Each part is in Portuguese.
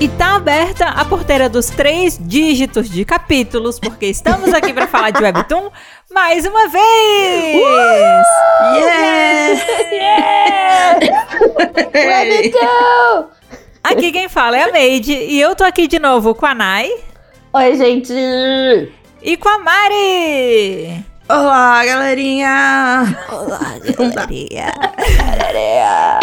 E tá aberta a porteira dos três dígitos de capítulos, porque estamos aqui para falar de Webtoon mais uma vez! Uh! Yeah! yeah! Webtoon! Aqui quem fala é a Made e eu tô aqui de novo com a Nai. Oi, gente! E com a Mari! Olá, galerinha! Olá, galerinha!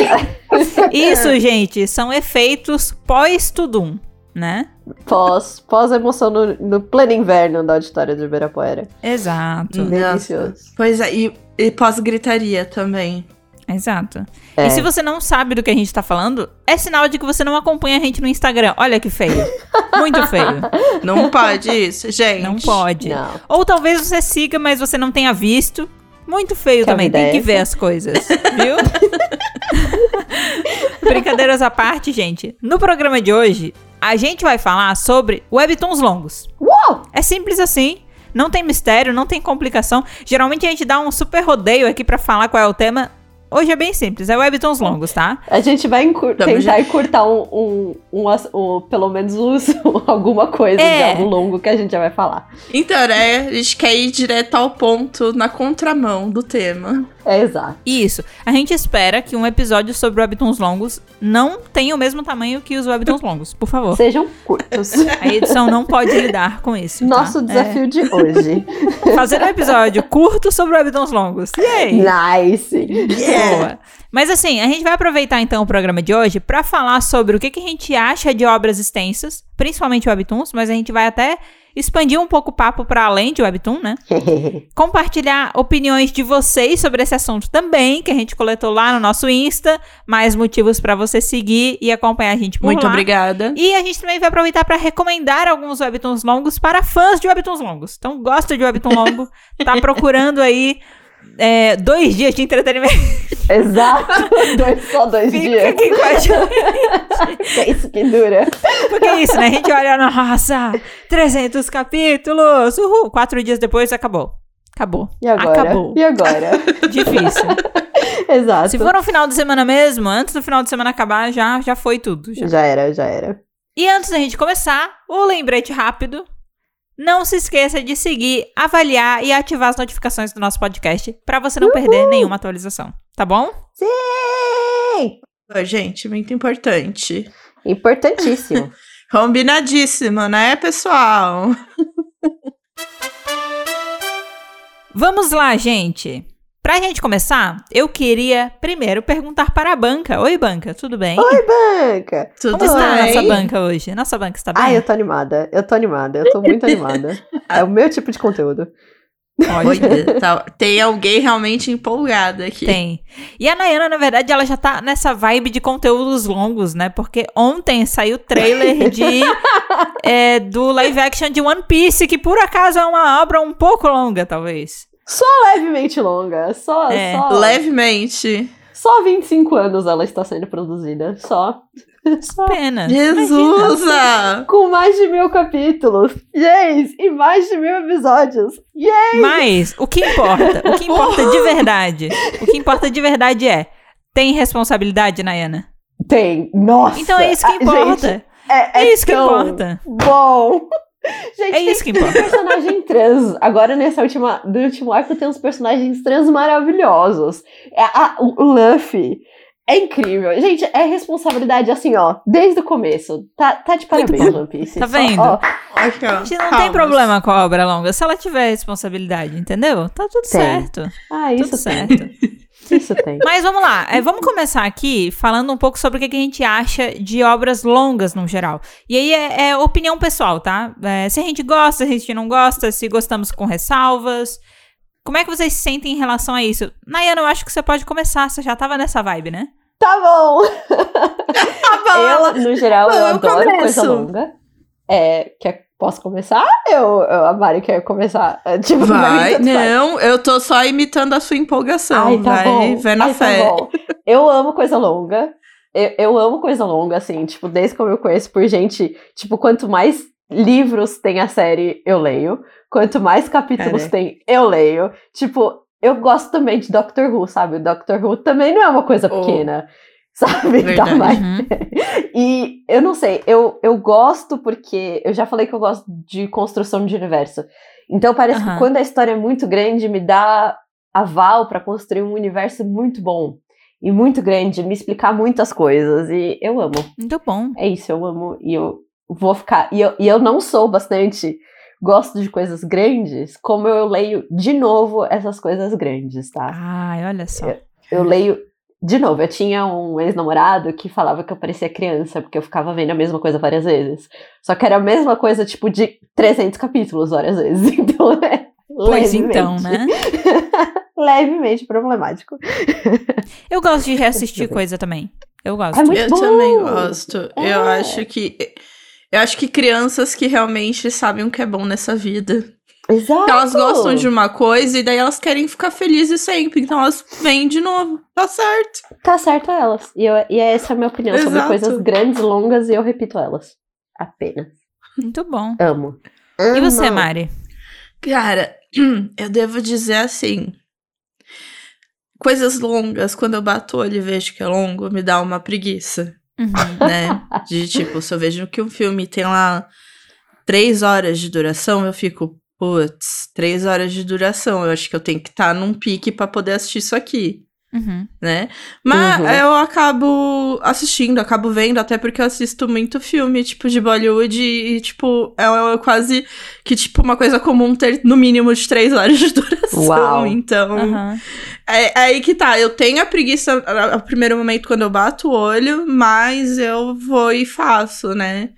Isso, gente, são efeitos pós-tudum, né? Pós, pós emoção no, no pleno inverno da auditória de Ibirapuera. Exato. Delicioso. Pois é, e, e pós-gritaria também. Exato. É. E se você não sabe do que a gente tá falando, é sinal de que você não acompanha a gente no Instagram. Olha que feio. Muito feio. Não pode isso, gente. Não pode. Não. Ou talvez você siga, mas você não tenha visto. Muito feio Que também. Tem que ver as coisas, viu? Brincadeiras à parte, gente. No programa de hoje, a gente vai falar sobre webtoons longos. Uau! É simples assim. Não tem mistério, não tem complicação. Geralmente a gente dá um super rodeio aqui pra falar qual é o tema. Hoje é bem simples, é webtoons longos, tá? A gente vai encur- tentar encurtar um, um, um um- pelo menos alguma coisa É. de algo longo que a gente já vai falar. Então, né, a gente quer ir direto ao ponto, na contramão do tema. É exato. Isso. A gente espera que um episódio sobre webtoons longos não tenha o mesmo tamanho que os webtoons longos, por favor. Sejam curtos. A edição não pode lidar com isso. tá? Nosso desafio de hoje. É fazer um episódio curto sobre webtoons longos. Yay! nice! Boa. Mas assim, a gente vai aproveitar então o programa de hoje pra falar sobre o que, que a gente acha de obras extensas, principalmente webtoons, mas a gente vai até expandir um pouco o papo pra além de webtoon, né? Compartilhar opiniões de vocês sobre esse assunto também, que a gente coletou lá no nosso Insta, mais motivos pra você seguir e acompanhar a gente por Muito lá. obrigada. E a gente também vai aproveitar para recomendar alguns webtoons longos para fãs de webtoons longos. Então, gosta de webtoon longo, tá procurando aí é, dois dias de entretenimento. Exato! Dois, só dois Fica dias. aqui com a gente. É isso que dura. Porque é isso, né? A gente olha, nossa, 300 capítulos, uhul. Quatro dias depois, acabou. Acabou. E agora? Acabou. E agora? Difícil. Exato. Se for um final de semana mesmo, antes do final de semana acabar, já, já foi tudo. já. Já era, já era. E antes da gente começar, o lembrete rápido. Não se esqueça de seguir, avaliar e ativar as notificações do nosso podcast para você não perder nenhuma atualização, tá bom? Sim! Gente, muito importante. Importantíssimo. Combinadíssimo, né, pessoal? Vamos lá, gente. Pra gente começar, eu queria primeiro perguntar para a banca. Oi, banca, tudo bem? Oi, banca! Tudo Como está a bem? nossa banca hoje? Nossa banca está bem? Ai, eu tô animada. Eu tô animada. Eu tô muito animada. É o meu tipo de conteúdo. Olha, tá- tem alguém realmente empolgado aqui. Tem. E a Nayana, na verdade, ela já tá nessa vibe de conteúdos longos, né? Porque ontem saiu o trailer de, é, do live action de One Piece, que por acaso é uma obra um pouco longa, talvez. Só levemente longa. Só, É. só, Levemente. só 25 anos ela está sendo produzida. Só. Só. Pena. Jesus! Com mais de mil capítulos. Yes! E mais de mil episódios. Yes! Mas o que importa, o que importa de verdade, o que importa de verdade é, tem responsabilidade, Nayana? Tem. Nossa! Então é isso que Ah, importa. gente, é, É isso que importa. Bom! Gente, É isso que tem importa. personagem trans. Agora, nessa última, do último arco, tem uns personagens trans maravilhosos. É, a- o Luffy é incrível. Gente, é responsabilidade assim, ó, desde o começo. Tá, tá de parabéns. One Piece. Tá vendo? ó, Aqui, ó. A gente não tem Palmas. problema com a obra longa, se ela tiver responsabilidade, entendeu? Tá tudo Tem. certo. ah, Tudo isso tem. certo. Isso tem. Mas vamos lá, é, vamos começar aqui falando um pouco sobre o que, que a gente acha de obras longas no geral. E aí é, é opinião pessoal, tá? É, se a gente gosta, se a gente não gosta, se gostamos com ressalvas. Como é que vocês se sentem em relação a isso? Nayana, eu acho que você pode começar, você já tava nessa vibe, né? Tá bom! Tá bom. Eu, no geral, eu Eu adoro começo. coisa longa. É, quer, posso começar? Eu, eu, a Mari quer começar. Tipo, Vai, não, eu tô só imitando a sua empolgação. Ai, tá vai, bom. vai na Ai, tá fé. bom. Eu amo coisa longa. Eu, eu amo coisa longa, assim, tipo, desde que eu me conheço por gente, tipo, quanto mais livros tem a série, eu leio. Quanto mais capítulos Cara. tem, eu leio. Tipo, eu gosto também de Doctor Who, sabe? O Doctor Who também não é uma coisa Oh. Sabe? Tá Verdade. mais- Uhum. E eu não sei, eu, eu gosto porque eu já falei que eu gosto de construção de universo. Então parece Aham. que quando a história é muito grande, me dá aval pra construir um universo muito bom e muito grande, me explicar muitas coisas. E eu amo. Muito bom. É isso, eu amo. E eu vou ficar. E eu, e eu não sou bastante. Gosto de coisas grandes, como eu leio de novo essas coisas grandes, tá? Ai, olha só. Eu leio. De novo, eu tinha um ex-namorado que falava que eu parecia criança, porque eu ficava vendo a mesma coisa várias vezes. Só que era a mesma coisa, tipo, de 300 capítulos várias vezes. Então, é. Pois levemente- então, né? levemente problemático. Eu gosto de reassistir coisa também. Eu gosto. É muito Eu bom. também gosto. É. Eu acho que. Eu acho que crianças que realmente sabem o que é bom nessa vida. Exato. Elas gostam de uma coisa e daí elas querem ficar felizes sempre. Então elas vêm de novo. Tá certo. Tá certo elas. E, eu, e essa é a minha opinião sobre Exato. coisas grandes, longas, e eu repito elas. Apenas. Muito bom. Amo. E você, Amo. Mari? Cara, eu devo dizer assim. Coisas longas, quando eu bato o olho e vejo que é longo, me dá uma preguiça, Uhum. né? De tipo, se eu vejo que um filme tem lá três horas de duração, eu fico, putz, três horas de duração. Eu acho que eu tenho que estar num pique pra poder assistir isso aqui. Uhum. né? Mas Uhum. eu acabo assistindo, acabo vendo, até porque eu assisto muito filme, tipo, de Bollywood e, tipo, é, é quase que, tipo, uma coisa comum ter no mínimo de três horas de duração. Uau. Então, Aham. é, é aí que tá. Eu tenho a preguiça no primeiro momento quando eu bato o olho, mas eu vou e faço, né?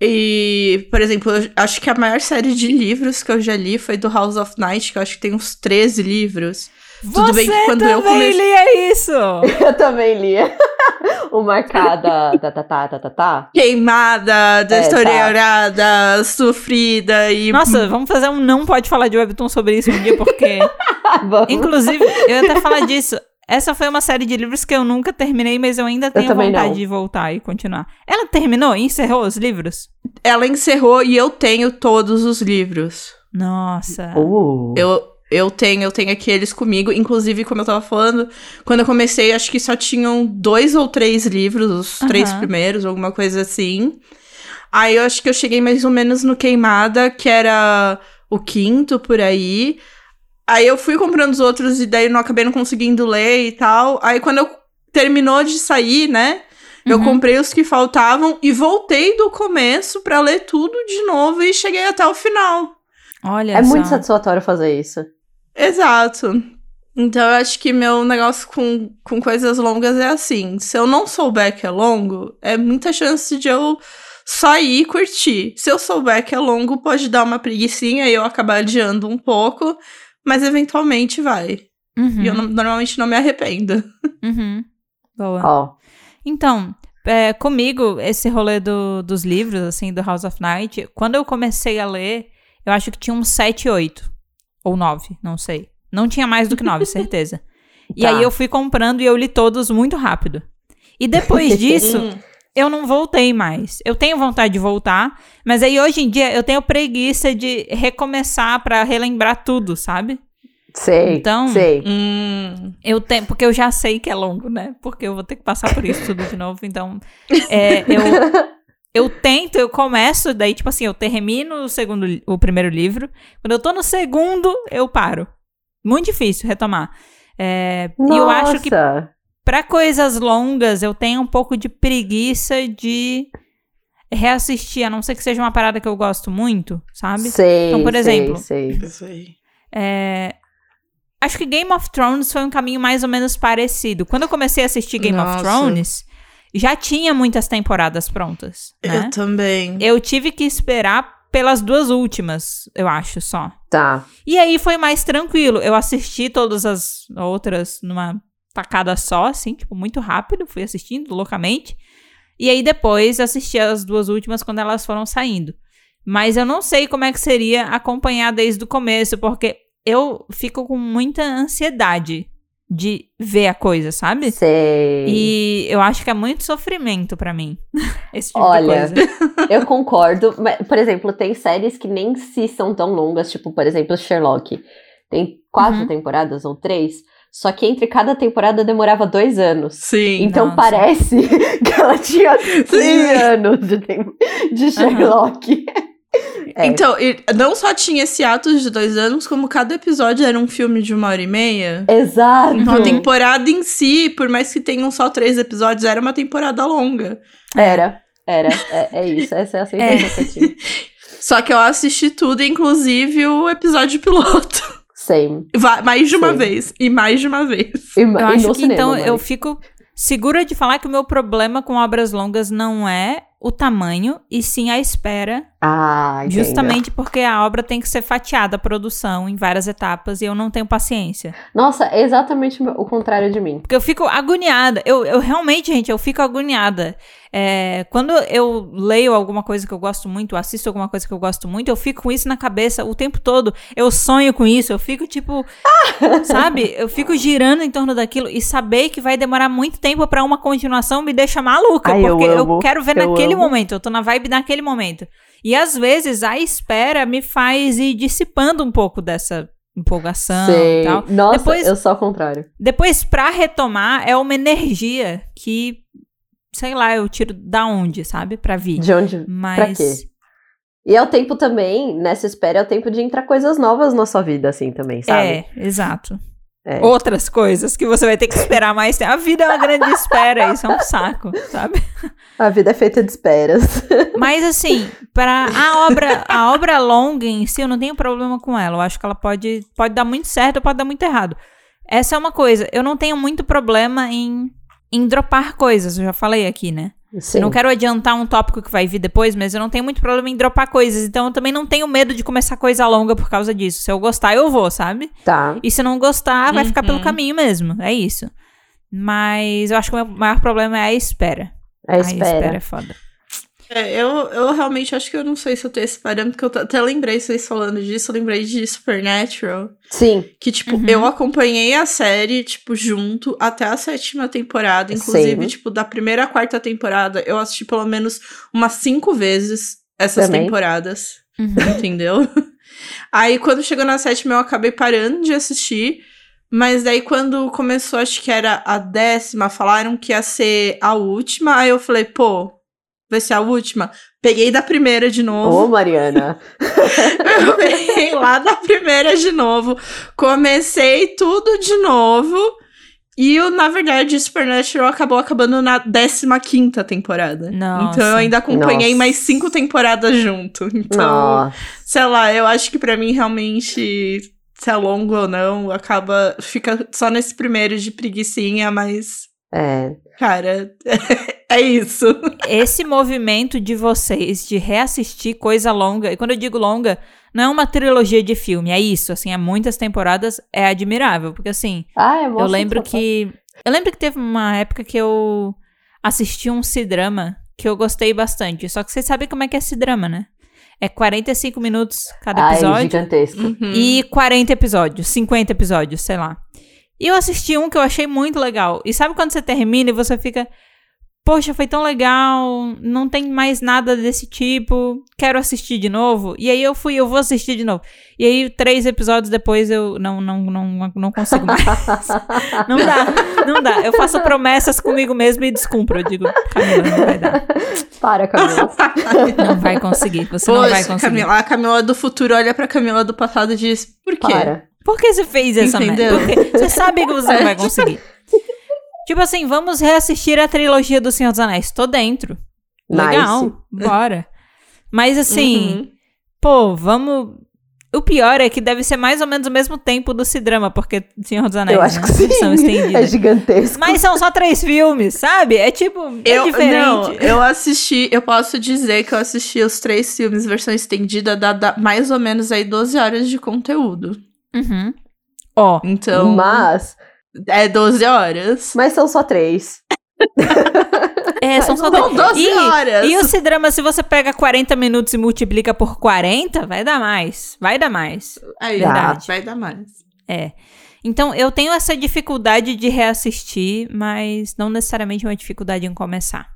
E, por exemplo, eu acho que a maior série de livros que eu já li foi do House of Night, que eu acho que tem uns 13 livros. Tudo bem que Você quando eu também comecei- lia isso! Eu também lia. o marcada da tá, tá, tá, tá, tá. queimada, É, deteriorada, sofrida e. Nossa, vamos fazer um não pode falar de webtoon sobre isso um dia, porque... Inclusive, eu ia até falar disso. Essa foi uma série de livros que eu nunca terminei, mas eu ainda tenho também vontade não. de voltar e continuar. Ela terminou? Encerrou os livros? Ela encerrou e eu tenho todos os livros. Nossa. Uh. Eu, eu tenho, eu tenho aqueles comigo. Inclusive, como eu tava falando, quando eu comecei, acho que só tinham dois ou três livros, os três primeiros, alguma coisa assim. Aí eu acho que eu cheguei mais ou menos no Queimada, que era o quinto por aí. Aí eu fui comprando os outros e daí eu não acabei não conseguindo ler e tal. Aí quando eu terminou de sair, né? Eu Uhum. comprei os que faltavam e voltei do começo pra ler tudo de novo e cheguei até o final. Olha É só. muito satisfatório fazer isso. Exato. Então eu acho que meu negócio com, com coisas longas é assim. Se eu não souber que é longo, é muita chance de eu só ir e curtir. Se eu souber que é longo, pode dar uma preguiçinha e eu acabar adiando um pouco, mas eventualmente vai. Uhum. E eu não- normalmente não me arrependo. Uhum. Boa. Ó. Então, é, comigo, esse rolê do- dos livros, assim, do House of Night, quando eu comecei a ler, eu acho que tinha uns 7, 8. Ou 9, não sei. Não tinha mais do que 9, certeza. E Tá. aí eu fui comprando e eu li todos muito rápido. E depois disso, Hum. eu não voltei mais. Eu tenho vontade de voltar, mas aí hoje em dia eu tenho preguiça de recomeçar pra relembrar tudo, sabe? Sei. Então- Sei. Hum. Eu tenho, porque eu já sei que é longo, né? Porque eu vou ter que passar por isso tudo de novo. Então, é, eu, eu tento, eu começo, daí, tipo assim, eu termino o segundo, o primeiro livro. Quando eu tô no segundo, eu paro. Muito difícil retomar. É, e eu acho que Nossa. pra coisas longas, eu tenho um pouco de preguiça de reassistir, a não ser que seja uma parada que eu gosto muito, sabe? Sei. Então, por sei, exemplo, sei. Isso aí. É, Acho que Game of Thrones foi um caminho mais ou menos parecido. Quando eu comecei a assistir Game of Nossa. Thrones, já tinha muitas temporadas prontas, né? Eu também. Eu tive que esperar pelas duas últimas, eu acho, só. Tá. E aí foi mais tranquilo. Eu assisti todas as outras numa tacada só, assim, tipo, muito rápido. Fui assistindo loucamente. E aí depois assisti as duas últimas quando elas foram saindo. Mas eu não sei como é que seria acompanhar desde o começo, porque eu fico com muita ansiedade de ver a coisa, sabe? Sei. E eu acho que é muito sofrimento pra mim. Esse tipo Olha, de coisa. Eu concordo. Mas, por exemplo, tem séries que nem se são tão longas, tipo, por exemplo, Sherlock. Tem quatro Uhum. temporadas ou três. Só que entre cada temporada demorava dois anos. Sim. Então nossa. parece que ela tinha 15 anos de, de Sherlock. É. Então, não só tinha esse ato de dois anos, como cada episódio era um filme de uma hora e meia. Exato. Então a temporada em si, por mais que tenham só três episódios, era uma temporada longa. Era, era. É, é isso. Essa é a sensação que eu tive. Só que eu assisti tudo, inclusive o episódio piloto. Same. Mais de uma Sim. vez. E mais de uma vez. E, Eu e acho no que cinema, então Mari. eu fico segura de falar que o meu problema com obras longas não é o tamanho, e sim a espera. Ah, entendo. Justamente porque a obra tem que ser fatiada, a produção, em várias etapas, e eu não tenho paciência. Nossa, é exatamente o contrário de mim. Porque eu fico agoniada. Eu, eu realmente, gente, eu fico agoniada. É, quando eu leio alguma coisa que eu gosto muito, assisto alguma coisa que eu gosto muito, eu fico com isso na cabeça o tempo todo. Eu sonho com isso, eu fico tipo. sabe? Eu fico girando em torno daquilo e saber que vai demorar muito tempo pra uma continuação me deixa maluca. Ai, eu porque eu, amo, quero ver eu naquele amo. momento, eu tô na vibe naquele momento. E às vezes a espera me faz ir dissipando um pouco dessa empolgação Sei. e tal. Nossa, Depois- eu sou ao contrário. Depois, pra retomar, é uma energia que, sei lá, eu tiro da onde, sabe? Pra vir. De onde? Mas. quê? E é o tempo também, nessa espera, é o tempo de entrar coisas novas na sua vida, assim, também, sabe? É, exato. É. Outras coisas que você vai ter que esperar mais tempo. A vida é uma grande espera, isso é um saco, sabe? A vida é feita de esperas. Mas assim, para a obra, a obra longa em si, eu não tenho problema com ela. Eu acho que ela pode, pode dar muito certo ou pode dar muito errado. Essa é uma coisa. Eu não tenho muito problema em, em dropar coisas. Eu já falei aqui, né? Sim. Eu não quero adiantar um tópico que vai vir depois, mas eu não tenho muito problema em dropar coisas. Então eu também não tenho medo de começar coisa longa por causa disso. Se eu gostar, eu vou, sabe? Tá. E se não gostar, vai ficar pelo Uhum. caminho mesmo. É isso. Mas eu acho que o meu maior problema é a espera. A A espera. espera é foda. É, eu, eu realmente acho que eu não sei se eu tenho esse parâmetro, porque eu até lembrei vocês falando disso, eu lembrei de Supernatural. Sim. Que, tipo, Uhum. eu acompanhei a série, tipo, junto até a sétima temporada. Inclusive, Sim. tipo, da primeira à quarta temporada, eu assisti pelo menos umas cinco vezes essas Também. temporadas. Uhum. Entendeu? Aí, quando chegou na sétima, eu acabei parando de assistir. Mas daí, quando começou, acho que era a décima, falaram que ia ser a última. Aí eu falei, pô, vai ser a última? Peguei da primeira de Ô, novo. Mariana. Eu peguei lá da primeira de novo. Comecei tudo de novo. E, o, na verdade, Supernatural acabou acabando na 15 temporada. Nossa. Então eu ainda acompanhei Nossa. mais cinco temporadas junto. Então, Nossa. sei lá, eu acho que pra mim realmente, se é longo ou não, acaba. Fica só nesse primeiro de preguiçinha, mas. É. Cara, é isso. Esse movimento de vocês de reassistir coisa longa, e quando eu digo longa, não é uma trilogia de filme, é isso, assim, é muitas temporadas, é admirável, porque assim, Ah, é eu lembro que. Eu lembro que teve uma época que eu assisti um C-drama que eu gostei bastante. Só que vocês sabem como é que é C-drama, né? É 45 minutos cada Ah, é episódio gigantesco. Uhum. e 40 episódios, 50 episódios, sei lá. E eu assisti um que eu achei muito legal. E sabe quando você termina e você fica. Poxa, foi tão legal, não tem mais nada desse tipo, quero assistir de novo. E aí eu fui, eu vou assistir de novo. E aí, três episódios depois, eu não, não, não, não consigo mais. Não dá, não dá. Eu faço promessas comigo mesmo e descumpro. Eu digo, Camila, não vai dar. Para, Camila. Não vai conseguir, você não vai Poxa, conseguir. Camila, a Camila do futuro olha pra Camila do passado e diz: por quê? Para. Por que você fez essa Entendeu? merda? Porque você sabe que você não vai conseguir. tipo assim, vamos reassistir a trilogia do Senhor dos Anéis. Tô dentro. Legal, Nice. bora. Mas assim, Uhum. pô, vamos. O pior é que deve ser mais ou menos o mesmo tempo do Cidrama, porque Senhor dos Anéis Eu acho né? que sim. são estendidas. É gigantesco. Mas são só três filmes, sabe? É tipo, é Eu, diferente. não, eu assisti, eu posso dizer que eu assisti os três filmes versão estendida, dá, dá mais ou menos aí 12 horas de conteúdo. Uhum. Ó, Então, Mas, é 12 horas. mas são só três. é, são só São 12 e, horas. E o Cidrama, se você pega 40 minutos e multiplica por 40, vai dar mais. Vai dar mais. Aí, Verdade. vai dar mais. É. Então, eu tenho essa dificuldade de reassistir, mas não necessariamente uma dificuldade em começar.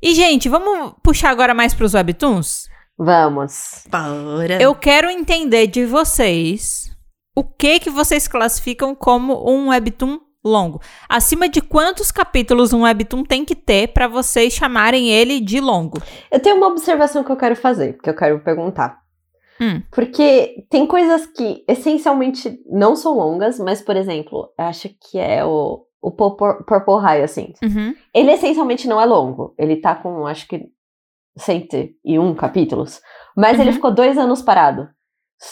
E, gente, vamos puxar agora mais pros webtoons? Vamos. Bora. Eu quero entender de vocês o que que vocês classificam como um webtoon longo? Acima de quantos capítulos um webtoon tem que ter para vocês chamarem ele de longo? Eu tenho uma observação que eu quero fazer, que eu quero perguntar. Hum. Porque tem coisas que essencialmente não são longas, mas, por exemplo, eu acho que é o, o Purple, High, assim. Uhum. Ele essencialmente não é longo. Ele tá com, acho que, 101 capítulos. Mas Uhum. ele ficou dois anos parado.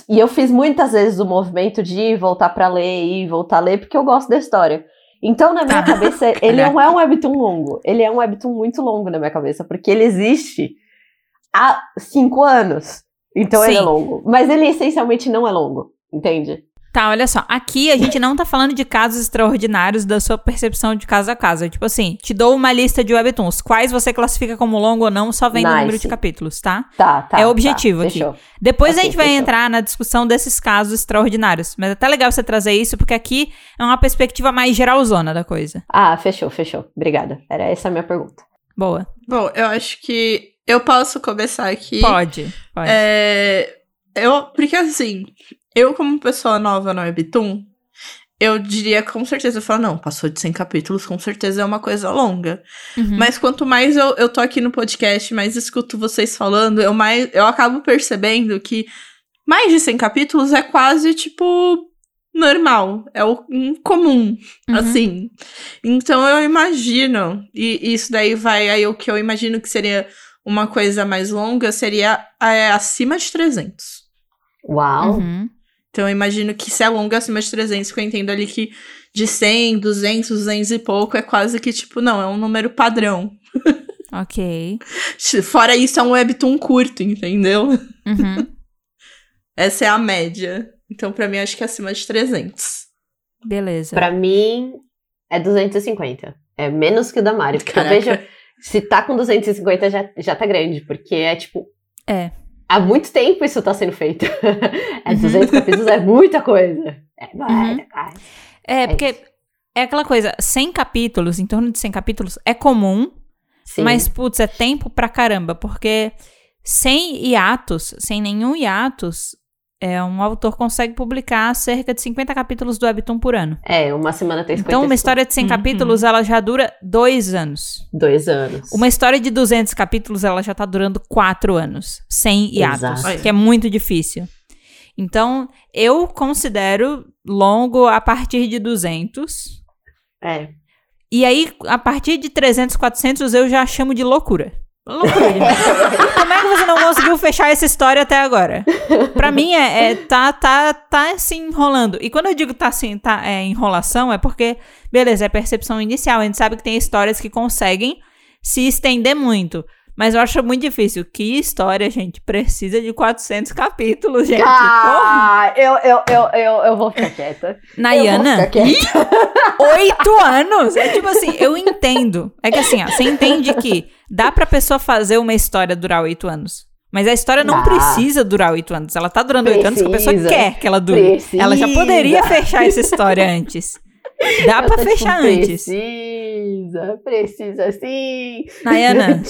E eu fiz muitas vezes o movimento de ir, voltar pra ler e voltar a ler, porque eu gosto da história. Então, na minha Tá. cabeça, ele não é um webtoon longo. Ele é um webtoon muito longo na minha cabeça, porque ele existe há cinco anos. Então ele é Sim. longo. Mas ele essencialmente não é longo, entende? Tá, olha só. Aqui a gente não tá falando de casos extraordinários da sua percepção de caso a caso. Tipo assim, te dou uma lista de webtoons. Quais você classifica como longo ou não, só vem do Nice. número de capítulos, tá? Tá, tá. É tá, objetivo aqui. Fechou. Depois a Ok, gente vai fechou. entrar na discussão desses casos extraordinários. Mas é até legal você trazer isso, porque aqui é uma perspectiva mais geralzona da coisa. Ah, fechou, fechou. Obrigada. Era essa a minha pergunta. Boa. Bom, eu acho que eu posso começar aqui. Pode. Pode. É, eu, porque assim, eu como pessoa nova no Webtoon, eu diria com certeza, eu falo, não, passou de 100 capítulos, com certeza é uma coisa longa. Uhum. Mas quanto mais eu, eu tô aqui no podcast, mais escuto vocês falando, eu, mais, eu acabo percebendo que mais de 100 capítulos é quase, tipo, normal. É o um comum, Uhum. assim. Então eu imagino, e isso daí vai, aí o que eu imagino que seria uma coisa mais longa seria é, acima de 300. Uau. Uhum. Então eu imagino que se é longa acima de 300, que eu entendo ali que de 100, 200, 200 e pouco é quase que tipo, não, é um número padrão. Ok. Fora isso, é um webtoon curto, entendeu? Uhum. Essa é a média. Então, pra mim, acho que é acima de 300. Beleza. Pra mim, é 250. É menos que o da Mari. Porque Caraca. eu vejo, se tá com 250 já, já tá grande. Porque é tipo. É. Há muito tempo isso tá sendo feito. é Uhum. 200 capítulos, é muita coisa. É Uhum. coisa. É, porque é aquela coisa, 100 capítulos, em torno de 100 capítulos, é comum, Sim. mas, putz, é tempo pra caramba, porque sem hiatos, sem nenhum hiatos, é, um autor consegue publicar cerca de 50 capítulos do Webtoon por ano. É, uma semana tem 50 Então, uma história de 100 Uhum. capítulos, ela já dura dois anos. Dois anos. Uma história de 200 capítulos, ela já tá durando quatro anos, sem hiatos, Exato. que é muito difícil. Então, eu considero longo a partir de 200. É. E aí, a partir de 300, 400, eu já chamo de loucura. Loucura. Como é que você não conseguiu fechar essa história até agora? Pra mim, é, é- tá, tá, tá se enrolando. E quando eu digo tá, assim, tá é, enrolação, é porque, beleza, é percepção inicial. A gente sabe que tem histórias que conseguem se estender muito. Mas eu acho muito difícil. Que história, gente? Precisa de 400 capítulos, gente. Porra. Ah, eu, eu, eu, eu, eu vou ficar quieta. Nayana. Oito anos! É tipo assim, eu entendo. É que assim, ó, você entende que dá pra pessoa fazer uma história durar oito anos. Mas a história não Dá. precisa durar oito anos. Ela tá durando oito anos porque a pessoa quer que ela dure. Precisa. Ela já poderia fechar essa história antes. Dá pra tô, tipo, fechar antes. Precisa, precisa sim. Nayana,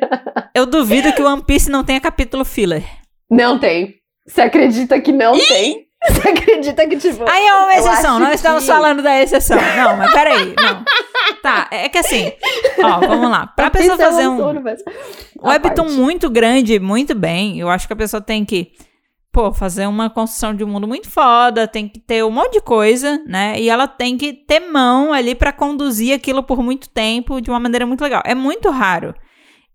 eu duvido que o One Piece não tenha capítulo filler. Não tem. Você acredita que não tem? Você acredita que, tipo. Aí é uma exceção, nós estamos que- falando da exceção. Não, mas peraí, não. Tá, é que assim, ó, vamos lá. Pra pessoa é fazer um, mas- Um webtoon parte. muito grande, muito bem. Eu acho que a pessoa tem que, pô, fazer uma construção de um mundo muito foda, tem que ter um monte de coisa, né? E ela tem que ter mão ali pra conduzir aquilo por muito tempo de uma maneira muito legal. É muito raro.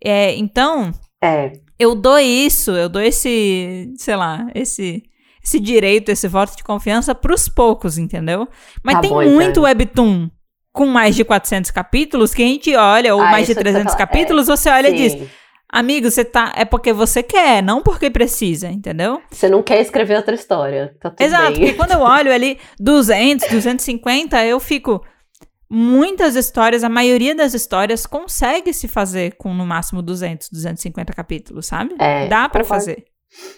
É, então, É. eu dou isso, eu dou esse, sei lá, esse esse direito, esse voto de confiança pros poucos, entendeu? Mas Tá tem bom, muito então. webtoon com mais de 400 capítulos que a gente olha, ou Ah, mais de isso que você 300 fala- capítulos, você olha e diz: Sim. Amigo, você tá. É porque você quer, não porque precisa, entendeu? Você não quer escrever outra história. Tá tudo Exato, bem. porque quando eu olho ali 200, 250, eu fico. Muitas histórias, a maioria das histórias consegue se fazer com no máximo 200, 250 capítulos, sabe? É, Dá pra concordo. fazer.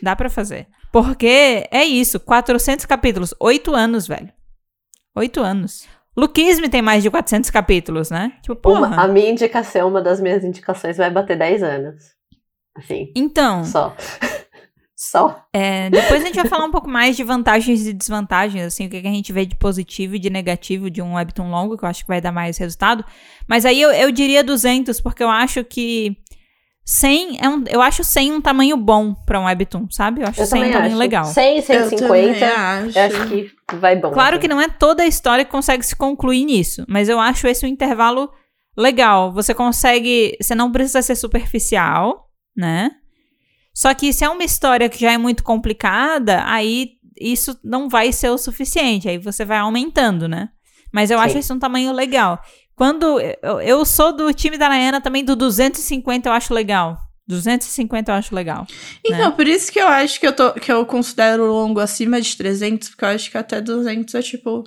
Dá pra fazer. Porque é isso, 400 capítulos, 8 anos, velho. 8 anos. Luquisme tem mais de 400 capítulos, né? Tipo, porra. Uma- a minha indicação, uma das minhas indicações vai bater 10 anos. Assim, Então, só. Só. É, depois a gente vai falar um pouco mais de vantagens e desvantagens, assim, o que que a gente vê de positivo e de negativo de um webtoon longo, que eu acho que vai dar mais resultado. Mas aí eu, eu diria 200, porque eu acho que 100 é um, eu acho 100 um tamanho bom pra um webtoon, sabe? Eu acho Eu 100 um tamanho acho. legal. 100, Eu 150. também acho. Eu acho que vai bom. Claro assim. que não é toda a história que consegue se concluir nisso, mas eu acho esse um intervalo legal. Você consegue. Você não precisa ser superficial, né? Só que se é uma história que já é muito complicada, aí isso não vai ser o suficiente. Aí você vai aumentando, né? Mas eu acho Sim. esse um tamanho legal. Quando. Eu, eu sou do time da Nayana também, do 250 eu acho legal. 250 eu acho legal. Então, né? por isso que eu acho que eu, tô, que eu considero longo acima de 300, porque eu acho que até 200 é tipo.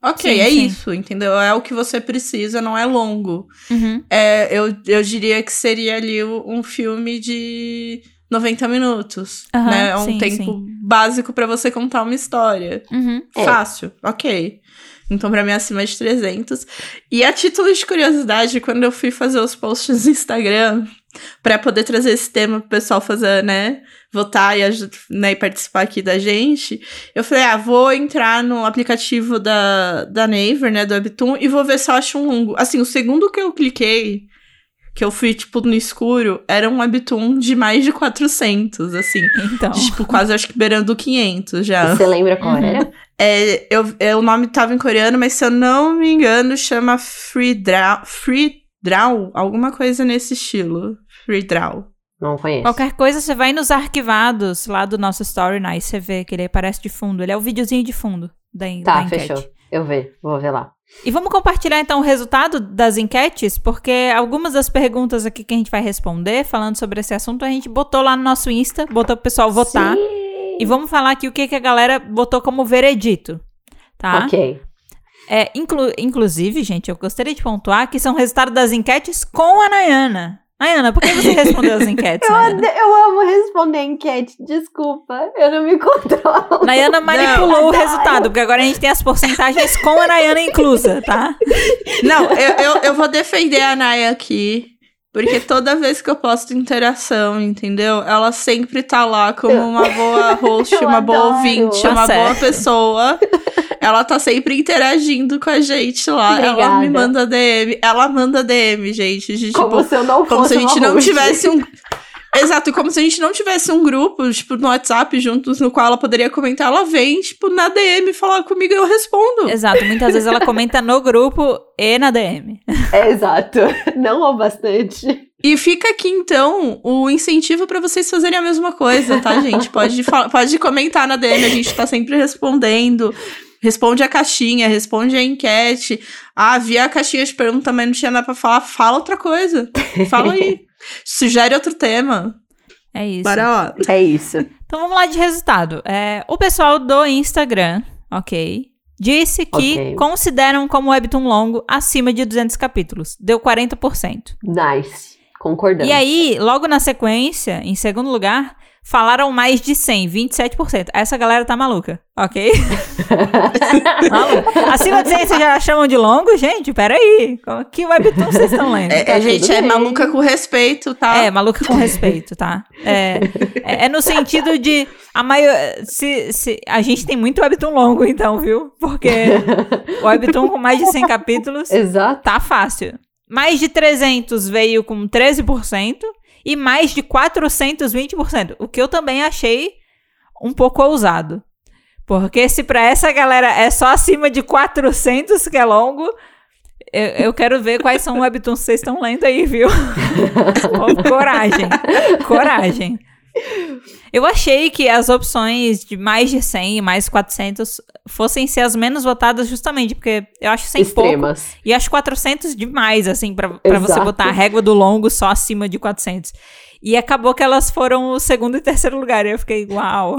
Ok, Sim, é sim. isso, entendeu? É o que você precisa, não é longo. Uhum. É, eu, eu diria que seria ali um filme de 90 minutos, Aham, né? É um sim, tempo sim. básico pra você contar uma história. Uhum. É. Fácil, ok. Então, pra mim, é acima de 300. E a título de curiosidade, quando eu fui fazer os posts no Instagram, pra poder trazer esse tema pro pessoal fazer, né? Votar e, né, e participar aqui da gente, eu falei, ah, vou entrar no aplicativo da, da Naver, né? Do Webtoon, e vou ver se eu acho um longo. Assim, o segundo que eu cliquei, que eu fui, tipo, no escuro, era um Webtoon de mais de 400, assim. Então. De, tipo, quase, acho que beirando 500 já. Você lembra qual Uhum. era? É, eu, é, o nome tava em coreano, mas se eu não me engano, chama Free Draw. Free Draw? Alguma coisa nesse estilo. Free Draw. Não conheço. Qualquer coisa, você vai nos arquivados lá do nosso Story Nice, você vê que ele aparece de fundo. Ele é o videozinho de fundo da, en- da Tá, enquete. fechou. Eu ver, vou ver lá. E vamos compartilhar então o resultado das enquetes, porque algumas das perguntas aqui que a gente vai responder, falando sobre esse assunto, a gente botou lá no nosso Insta, botou pro pessoal votar. Sim. E vamos falar aqui o que, que a galera botou como veredito. Tá? Ok. É, inclu- inclusive, gente, eu gostaria de pontuar que são resultados das enquetes com a Nayana. Nayana, por que você respondeu as enquetes? Eu, Nayana? eu amo responder enquete, desculpa. Eu não me controlo. Nayana manipulou o Adoro. resultado, porque agora a gente tem as porcentagens com a Nayana inclusa, tá? Não, eu, eu, eu vou defender a Naya aqui. Porque toda vez que eu posto interação, entendeu? Ela sempre tá lá como uma boa host, uma boa adoro. ouvinte, Tá uma boa pessoa. Ela tá sempre interagindo com a gente lá. Ela Obrigada. me manda DM. Ela manda DM, gente. De, Como tipo, se eu não fosse Como se a gente não host. tivesse um. Exato, como se a gente não tivesse um grupo, tipo, no WhatsApp juntos, no qual ela poderia comentar. Ela vem, tipo, na DM falar comigo e eu respondo. Exato, muitas vezes ela comenta no grupo e na DM. É, exato. Não o bastante. E fica aqui, então, o incentivo pra vocês fazerem a mesma coisa, tá, gente? Pode, pode comentar na DM, a gente tá sempre respondendo. Responde a caixinha, responde a enquete. Ah, vi a caixinha de pergunta, mas não tinha nada pra falar. Fala outra coisa. Fala aí. Sugere outro tema. É isso. Bora lá. É isso. Então vamos lá de resultado. É, o pessoal do Instagram, ok, disse que Ok. consideram como webtoon longo acima de 200 capítulos. Deu 40%. Nice. Concordamos. E aí, logo na sequência, em segundo lugar, falaram mais de 100, 27%. Essa galera tá maluca, ok? Maluca. Acima de 100 vocês já chamam de longo? Gente, peraí. Que webtoon vocês estão lendo? É, Tá a gente é bem. maluca com respeito, tá? É, maluca com respeito, tá? É, é, é no sentido de a maior, se, se a gente tem muito webtoon longo, então, viu? Porque o webtoon com mais de 100 capítulos Exato. tá fácil. Mais de 300 veio com 13% e mais de 420%, o que eu também achei um pouco ousado. Porque se pra essa galera é só acima de 400 que é longo, eu, eu quero ver quais são os webtoons que vocês estão lendo aí, viu? Coragem, coragem. Eu achei que as opções de mais de 100 e mais 400 fossem ser as menos votadas justamente porque eu acho 100 pouco Extremas. e acho 400 demais, assim, pra, pra você botar a régua do longo só acima de 400. E acabou que elas foram o segundo e terceiro lugar. E eu fiquei, uau.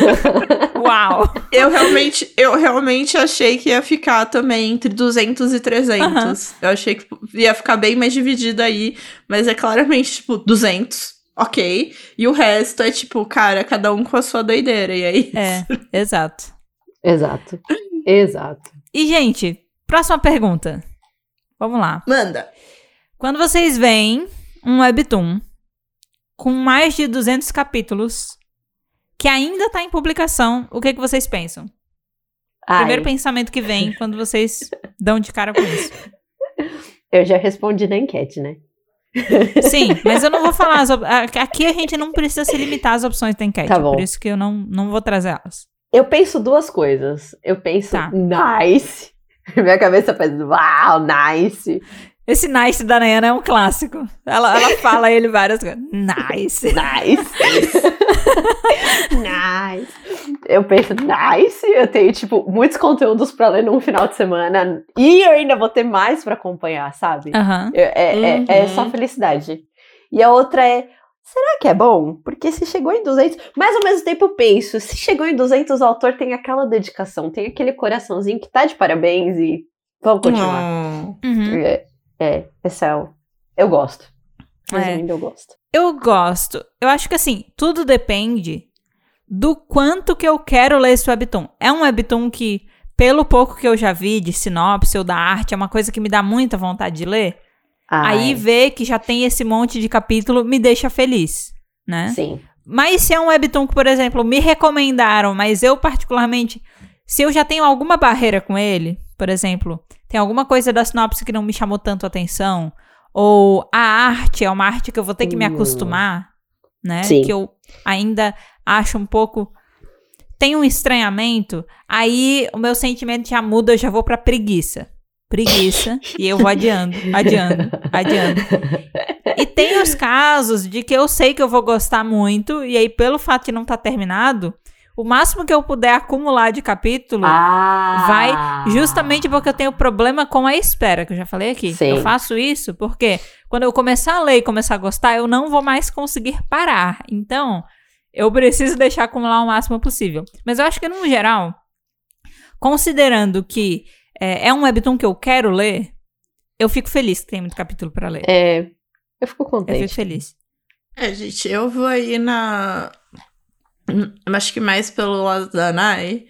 uau. Eu realmente, eu realmente achei que ia ficar também entre 200 e 300. Eu achei que ia ficar bem mais dividido aí, mas é claramente, tipo, 200, ok. E o resto é, tipo, cara, cada um com a sua doideira, e aí... É, exato. Exato. Exato. E, gente, próxima pergunta. Vamos lá. Manda. Quando vocês veem um webtoon com mais de 200 capítulos, que ainda tá em publicação, o que, que vocês pensam? Ai, Primeiro pensamento que vem quando vocês dão de cara com isso. eu já respondi na enquete, né? Sim, mas eu não vou falar. As op- Aqui a gente não precisa se limitar às opções da enquete. Tá bom. Por isso que eu não, não vou trazer elas. Eu penso duas coisas. Eu penso, Tá. nice. Minha cabeça faz, uau, nice. Esse nice da Nayana é um clássico. Ela, ela fala ele várias vezes. Nice. Nice. nice. Eu penso, nice. Eu tenho, tipo, muitos conteúdos pra ler num final de semana. E eu ainda vou ter mais pra acompanhar, sabe? Eu- É, é- é só Uhum. felicidade. E a outra é, será que é bom? Porque se chegou em 200, mas ao mesmo tempo eu penso, se chegou em 200, o autor tem aquela dedicação, tem aquele coraçãozinho que tá de parabéns e vamos continuar. Hum. Uhum. É, é, esse é o... Eu gosto. Mas É. ainda eu gosto. Eu gosto. Eu acho que assim, tudo depende do quanto que eu quero ler esse webtoon. É um webtoon que, pelo pouco que eu já vi de sinopse ou da arte, é uma coisa que me dá muita vontade de ler. Aí Ai, ver que já tem esse monte de capítulo me deixa feliz, né? Sim. Mas se é um webtoon que, por exemplo, me recomendaram, mas eu particularmente, se eu já tenho alguma barreira com ele, por exemplo, tem alguma coisa da sinopse que não me chamou tanto a atenção, ou a arte é uma arte que eu vou ter que me Hum. acostumar, né? Sim. Que eu ainda acho um pouco tem um estranhamento, aí o meu sentimento já muda, eu já vou pra preguiça. Preguiça, e eu vou adiando, adiando, adiando. E tem os casos de que eu sei que eu vou gostar muito, e aí, pelo fato de não estar terminado, o máximo que eu puder acumular de capítulo, Ah, vai justamente porque eu tenho problema com a espera, que eu já falei aqui. Sim. Eu faço isso porque quando eu começar a ler e começar a gostar, eu não vou mais conseguir parar. Então, eu preciso deixar acumular o máximo possível. Mas eu acho que, no geral, considerando que é, é um webtoon que eu quero ler, eu fico feliz que tem muito capítulo pra ler. É, eu fico Eu contente. fico feliz. É, gente, eu vou aí na. Acho que mais pelo lado da Nai.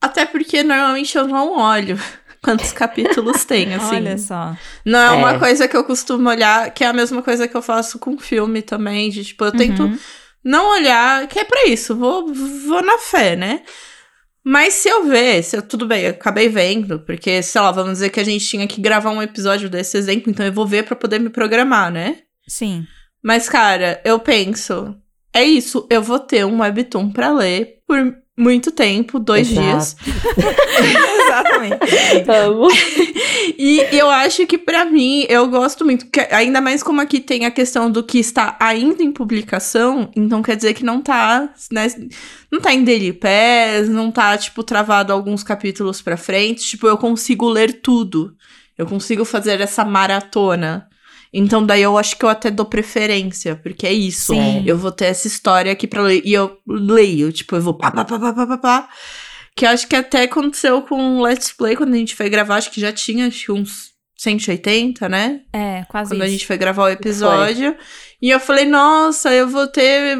Até porque normalmente eu não olho quantos capítulos tem, assim. Olha só. Não é, uma É. coisa que eu costumo olhar, que é a mesma coisa que eu faço com filme também. De, tipo, eu tento Uhum. Não olhar, que é pra isso, vou, vou na fé, né? Mas se eu ver, se eu, tudo bem, eu acabei vendo, porque, sei lá, vamos dizer que a gente tinha que gravar um episódio desse exemplo, então eu vou ver pra poder me programar, né? Sim. Mas, cara, eu penso, é isso, eu vou ter um webtoon pra ler por muito tempo, dois Exato. dias. Exatamente. Amo. E eu acho que pra mim, eu gosto muito, porque ainda mais como aqui tem a questão do que está ainda em publicação, então quer dizer que não tá, né, não tá em Pass, não tá, tipo, travado alguns capítulos pra frente, tipo, eu consigo ler tudo. Eu consigo fazer essa maratona. Então daí eu acho que eu até dou preferência, porque é isso. Sim. Eu vou ter essa história aqui pra ler, e eu leio, tipo, eu vou pá, pá, pá, pá, pá, pá, pá. Que acho que até aconteceu com o Let's Play, quando a gente foi gravar, acho que já tinha acho que uns 180, né? É, quase Quando a isso. gente foi gravar o episódio. E eu falei, nossa, eu vou ter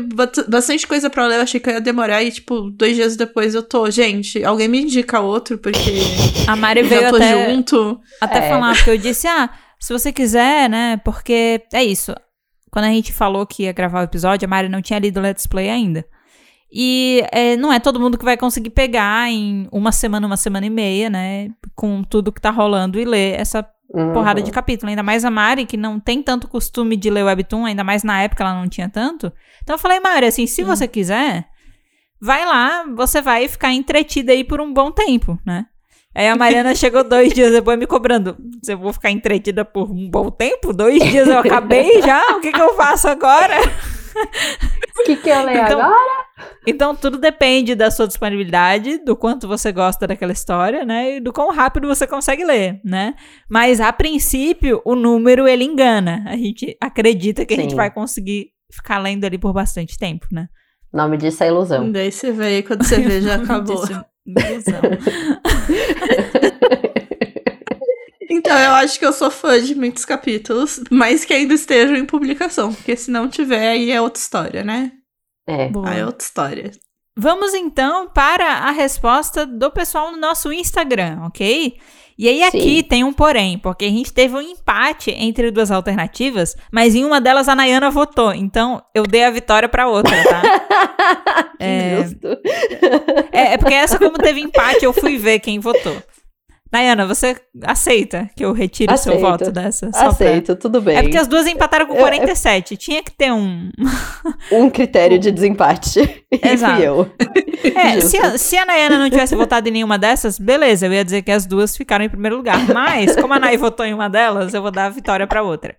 bastante coisa pra ler. Eu achei que eu ia demorar. E, tipo, dois dias depois eu tô. Gente, alguém me indica outro, porque A Mari eu veio já tô até, junto. até É. falar, porque eu disse, ah, se você quiser, né, porque é isso. Quando a gente falou que ia gravar o episódio, a Mari não tinha lido o Let's Play ainda. E é, não é todo mundo que vai conseguir pegar em uma semana, uma semana e meia, né, com tudo que tá rolando e ler essa porrada Uhum. de capítulo. Ainda mais a Mari, que não tem tanto costume de ler Webtoon, ainda mais na época ela não tinha tanto. Então eu falei, Mari, assim, se você quiser, vai lá, você vai ficar entretida aí por um bom tempo, né? Aí a Mariana chegou dois dias depois me cobrando. Eu vou ficar entretida por um bom tempo? Dois dias eu acabei já? O que, que eu faço agora? O que, que eu leio Então- agora? Então tudo depende da sua disponibilidade, do quanto você gosta daquela história, né? E do quão rápido você consegue ler, né? Mas a princípio, o número ele engana. A gente acredita que a gente Sim. vai conseguir ficar lendo ali por bastante tempo, né? O nome disso é ilusão. Daí você vê, quando você vê, já acabou. Ilusão. Então eu acho que eu sou fã de muitos capítulos, mas que ainda estejam em publicação. Porque se não tiver, aí é outra história, né? É. Boa. Aí é outra história. Vamos então para a resposta do pessoal no nosso Instagram, ok? E aí aqui Sim. tem um porém, porque a gente teve um empate entre duas alternativas, mas em uma delas a Nayana votou, então eu dei a vitória pra outra, tá? É. justo. é, é porque essa como teve empate, eu fui ver quem votou. Nayana, você aceita que eu retire o seu voto dessa? Só pra- Aceito, tudo bem. É porque as duas empataram com Eu- 47. Tinha que ter um. Um critério de desempate. Exato. eu. É, se a, se a Nayana não tivesse votado em nenhuma dessas, beleza, eu ia dizer que as duas ficaram em primeiro lugar. Mas, como a Nay votou em uma delas, eu vou dar a vitória pra outra.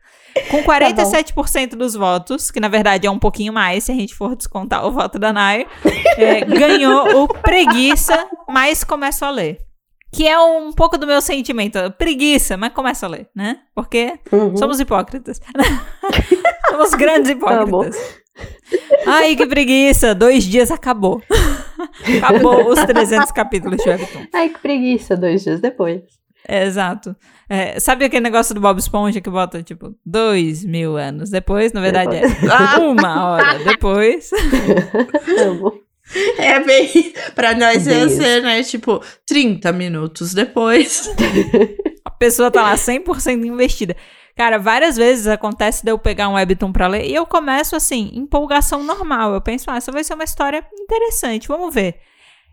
Com 47% dos votos, que na verdade é um pouquinho mais, se a gente for descontar o voto da Nay, é, ganhou o Preguiça, mas começo a ler. Que é um pouco do meu sentimento. Preguiça, mas começo a ler, né? Porque Uhum. Somos hipócritas. Somos grandes hipócritas. Tá Ai, que preguiça. Dois dias acabou. acabou os 300 capítulos de Webtoon. Ai, que preguiça, dois dias depois. Exato. É, sabe aquele negócio do Bob Esponja que bota, tipo, dois mil anos depois? Na verdade, é uma hora depois. Amo. É bem. Pra nós ia Bem ser, né? Tipo, 30 minutos depois. A pessoa tá lá 100% investida. Cara, várias vezes acontece de eu pegar um webtoon pra ler e eu começo assim, empolgação normal. Eu penso, ah, essa vai ser uma história interessante, vamos ver.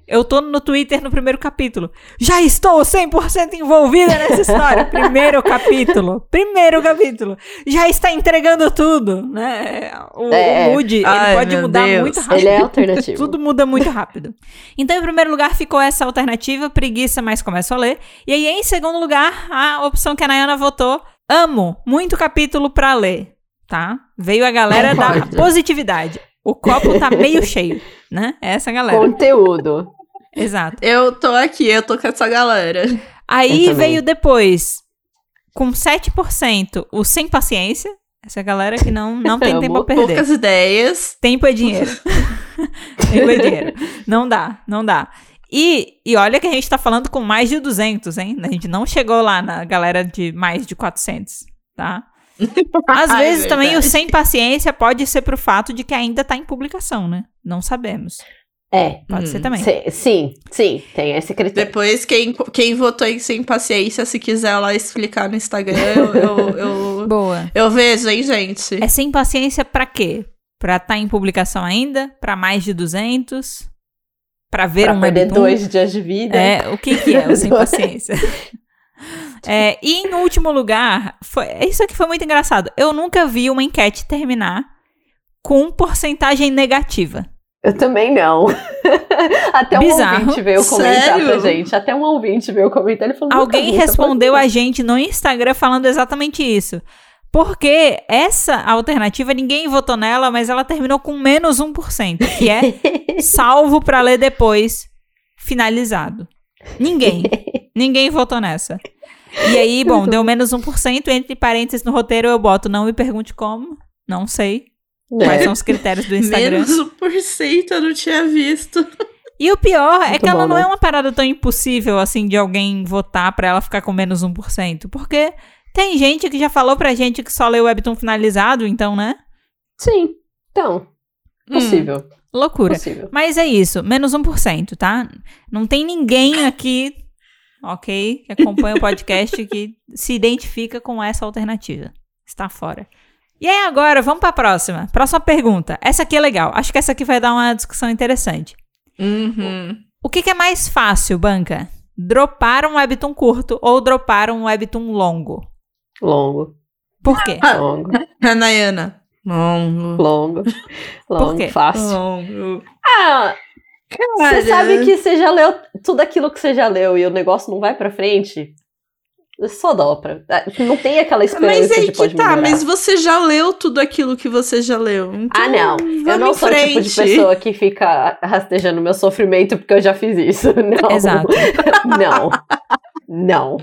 Eu tô no Twitter no primeiro capítulo. Já estou 100% envolvida nessa história. Primeiro capítulo. Primeiro capítulo. Já está entregando tudo, né? O, É. o mood, ele Ai, pode mudar Deus. muito rápido. Ele é alternativo. Tudo muda muito rápido. Então, em primeiro lugar, ficou essa alternativa, preguiça, mas começo a ler. E aí, em segundo lugar, a opção que a Nayana votou, amo, muito capítulo pra ler, tá? Veio a galera da positividade. O copo tá meio cheio, né? É essa galera. Conteúdo. Exato. Eu tô aqui, eu tô com essa galera. Aí veio depois, com 7%, o sem paciência. Essa galera que não, não tem tempo a perder. Poucas ideias. Tempo é dinheiro. Tempo é dinheiro. Não dá, não dá. E, e olha que a gente tá falando com mais de 200, hein? A gente não chegou lá na galera de mais de 400, tá? Às Ai, vezes também o sem paciência pode ser pro fato de que ainda tá em publicação, né? Não sabemos. É. Pode Hum. ser também. Sim, sim, sim, tem esse critério. Depois, quem, quem votou em sem paciência, se quiser lá explicar no Instagram, eu, eu, eu, Boa. eu vejo, hein, gente? É sem paciência pra quê? Pra estar em publicação ainda? Pra mais de 200? Pra ver pra um perder webtoon? dois dias de vida. É, o que, que é o sem paciência? É, e em último lugar, foi, isso aqui foi muito engraçado. Eu nunca vi uma enquete terminar com porcentagem negativa. Eu também não. Até um Bizarro. ouvinte veio comentar Sério? pra gente. Até um ouvinte veio comentar. Ele falou, "Nunca Alguém essa respondeu coisa." a gente no Instagram falando exatamente isso. Porque essa alternativa, ninguém votou nela, mas ela terminou com menos 1%, que é salvo pra ler depois, finalizado. Ninguém. Ninguém votou nessa. E aí, bom, deu menos 1%. Entre parênteses no roteiro eu boto não me pergunte como. Não sei. Quais É. são os critérios do Instagram. Menos 1% eu não tinha visto. E o pior é Muito que ela bom, não né? é uma parada tão impossível assim de alguém votar pra ela ficar com menos 1%. Porque tem gente que já falou pra gente que só lê o Webtoon finalizado, então, né? Sim. Então, Hum. possível. Loucura. Possível. Mas é isso, menos 1%, tá? Não tem ninguém aqui, ok, que acompanha o podcast que se identifica com essa alternativa. Está fora. E aí agora, vamos pra próxima. Próxima pergunta. Essa aqui é legal. Acho que essa aqui vai dar uma discussão interessante. Uhum. O que, que é mais fácil, Banca? Dropar um webtoon curto ou dropar um webtoon longo? Longo. Por quê? Ah. Longo. A Nayana. Longo. Longo. Longo. quê? Fácil. Longo. Ah, Cara, você sabe que você já leu tudo aquilo que você já leu e o negócio não vai pra frente? Só dobra. Ah, Não tem aquela esperança Mas aí de que pode tá, melhorar. mas você já leu tudo aquilo que você já leu. Então, Ah, não. Eu não em sou o tipo de frente. pessoa que fica rastejando meu sofrimento porque eu já fiz isso. Não. Exato. Não. Não.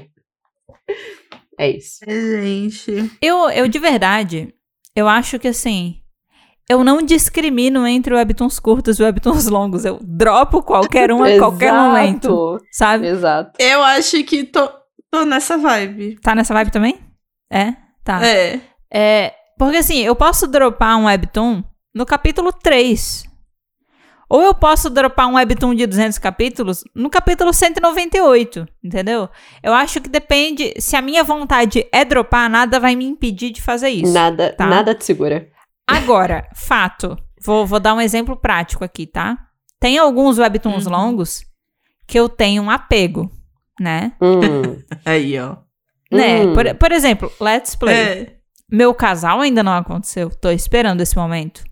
É isso. Gente. Eu, eu de verdade, eu acho que assim, eu não discrimino entre webtoons curtos e webtoons longos. Eu dropo qualquer um a qualquer Exato. momento, sabe? Exato. Eu acho que tô, tô nessa vibe. Tá nessa vibe também? É? Tá. É. É, porque assim, eu posso dropar um webtoon no capítulo 3. Ou eu posso dropar um webtoon de 200 capítulos no capítulo 198, entendeu? Eu acho que depende. Se a minha vontade é dropar, nada vai me impedir de fazer isso. Nada, tá? nada te segura. Agora, fato. Vou, vou dar um exemplo prático aqui, tá? Tem alguns webtoons Uhum. longos que eu tenho um apego, né? Hum. Aí, ó. Né? Hum. Por, por exemplo, Let's Play. É. Meu casal ainda não aconteceu. Tô esperando esse momento.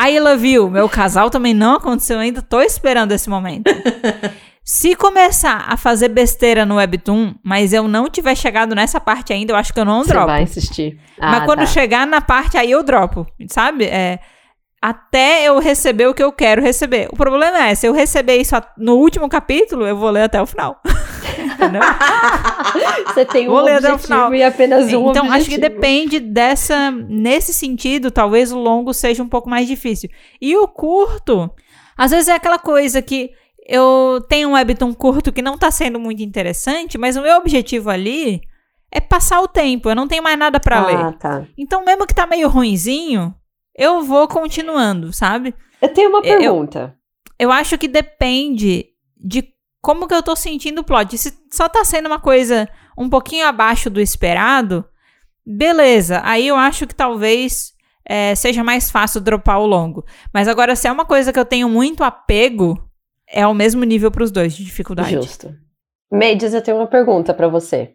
I Love You. Meu casal também não aconteceu ainda. Tô esperando esse momento. Se começar a fazer besteira no Webtoon, mas eu não tiver chegado nessa parte ainda, eu acho que eu não Você dropo. vai insistir. Mas Ah, quando tá. chegar na parte aí eu dropo, sabe? É, até eu receber o que eu quero receber. O problema é, se eu receber isso no último capítulo, eu vou ler até o final. Você tem um Vou ler até o objetivo final. e apenas um então, acho que objetivo. depende dessa. Nesse sentido, talvez o longo seja um pouco mais difícil. E o curto, às vezes é aquela coisa que eu tenho um webtoon curto que não tá sendo muito interessante, mas o meu objetivo ali é passar o tempo. Eu não tenho mais nada pra ah, ler. tá. Então, mesmo que tá meio ruinzinho, eu vou continuando, sabe? Eu tenho uma Eu- pergunta. Eu acho que depende de como que eu tô sentindo o plot. Se só tá sendo uma coisa um pouquinho abaixo do esperado, beleza. Aí eu acho que talvez é, seja mais fácil dropar o longo. Mas agora, se é uma coisa que eu tenho muito apego, é o mesmo nível pros dois de dificuldade. Justo. Meides, eu tenho uma pergunta pra você.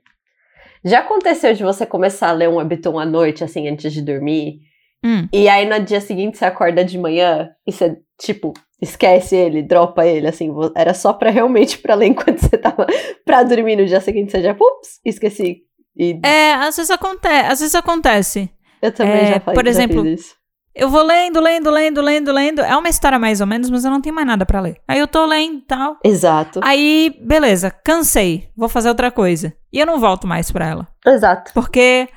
Já aconteceu de você começar a ler um webtoon à noite, assim, antes de dormir, Hum. e aí no dia seguinte você acorda de manhã e você, tipo, esquece ele, dropa ele, assim, era só pra realmente pra ler enquanto você tava pra dormir no dia seguinte, você já, ups, esqueci. E É, às vezes acontece. Às vezes acontece. eu também é, já falei, por exemplo, isso. Eu vou lendo, lendo, lendo, lendo, lendo. É uma história mais ou menos, mas eu não tenho mais nada pra ler. Aí eu tô lendo e tal. Exato, Aí, beleza, cansei, vou fazer outra coisa. E eu não volto mais pra ela. exato. Porque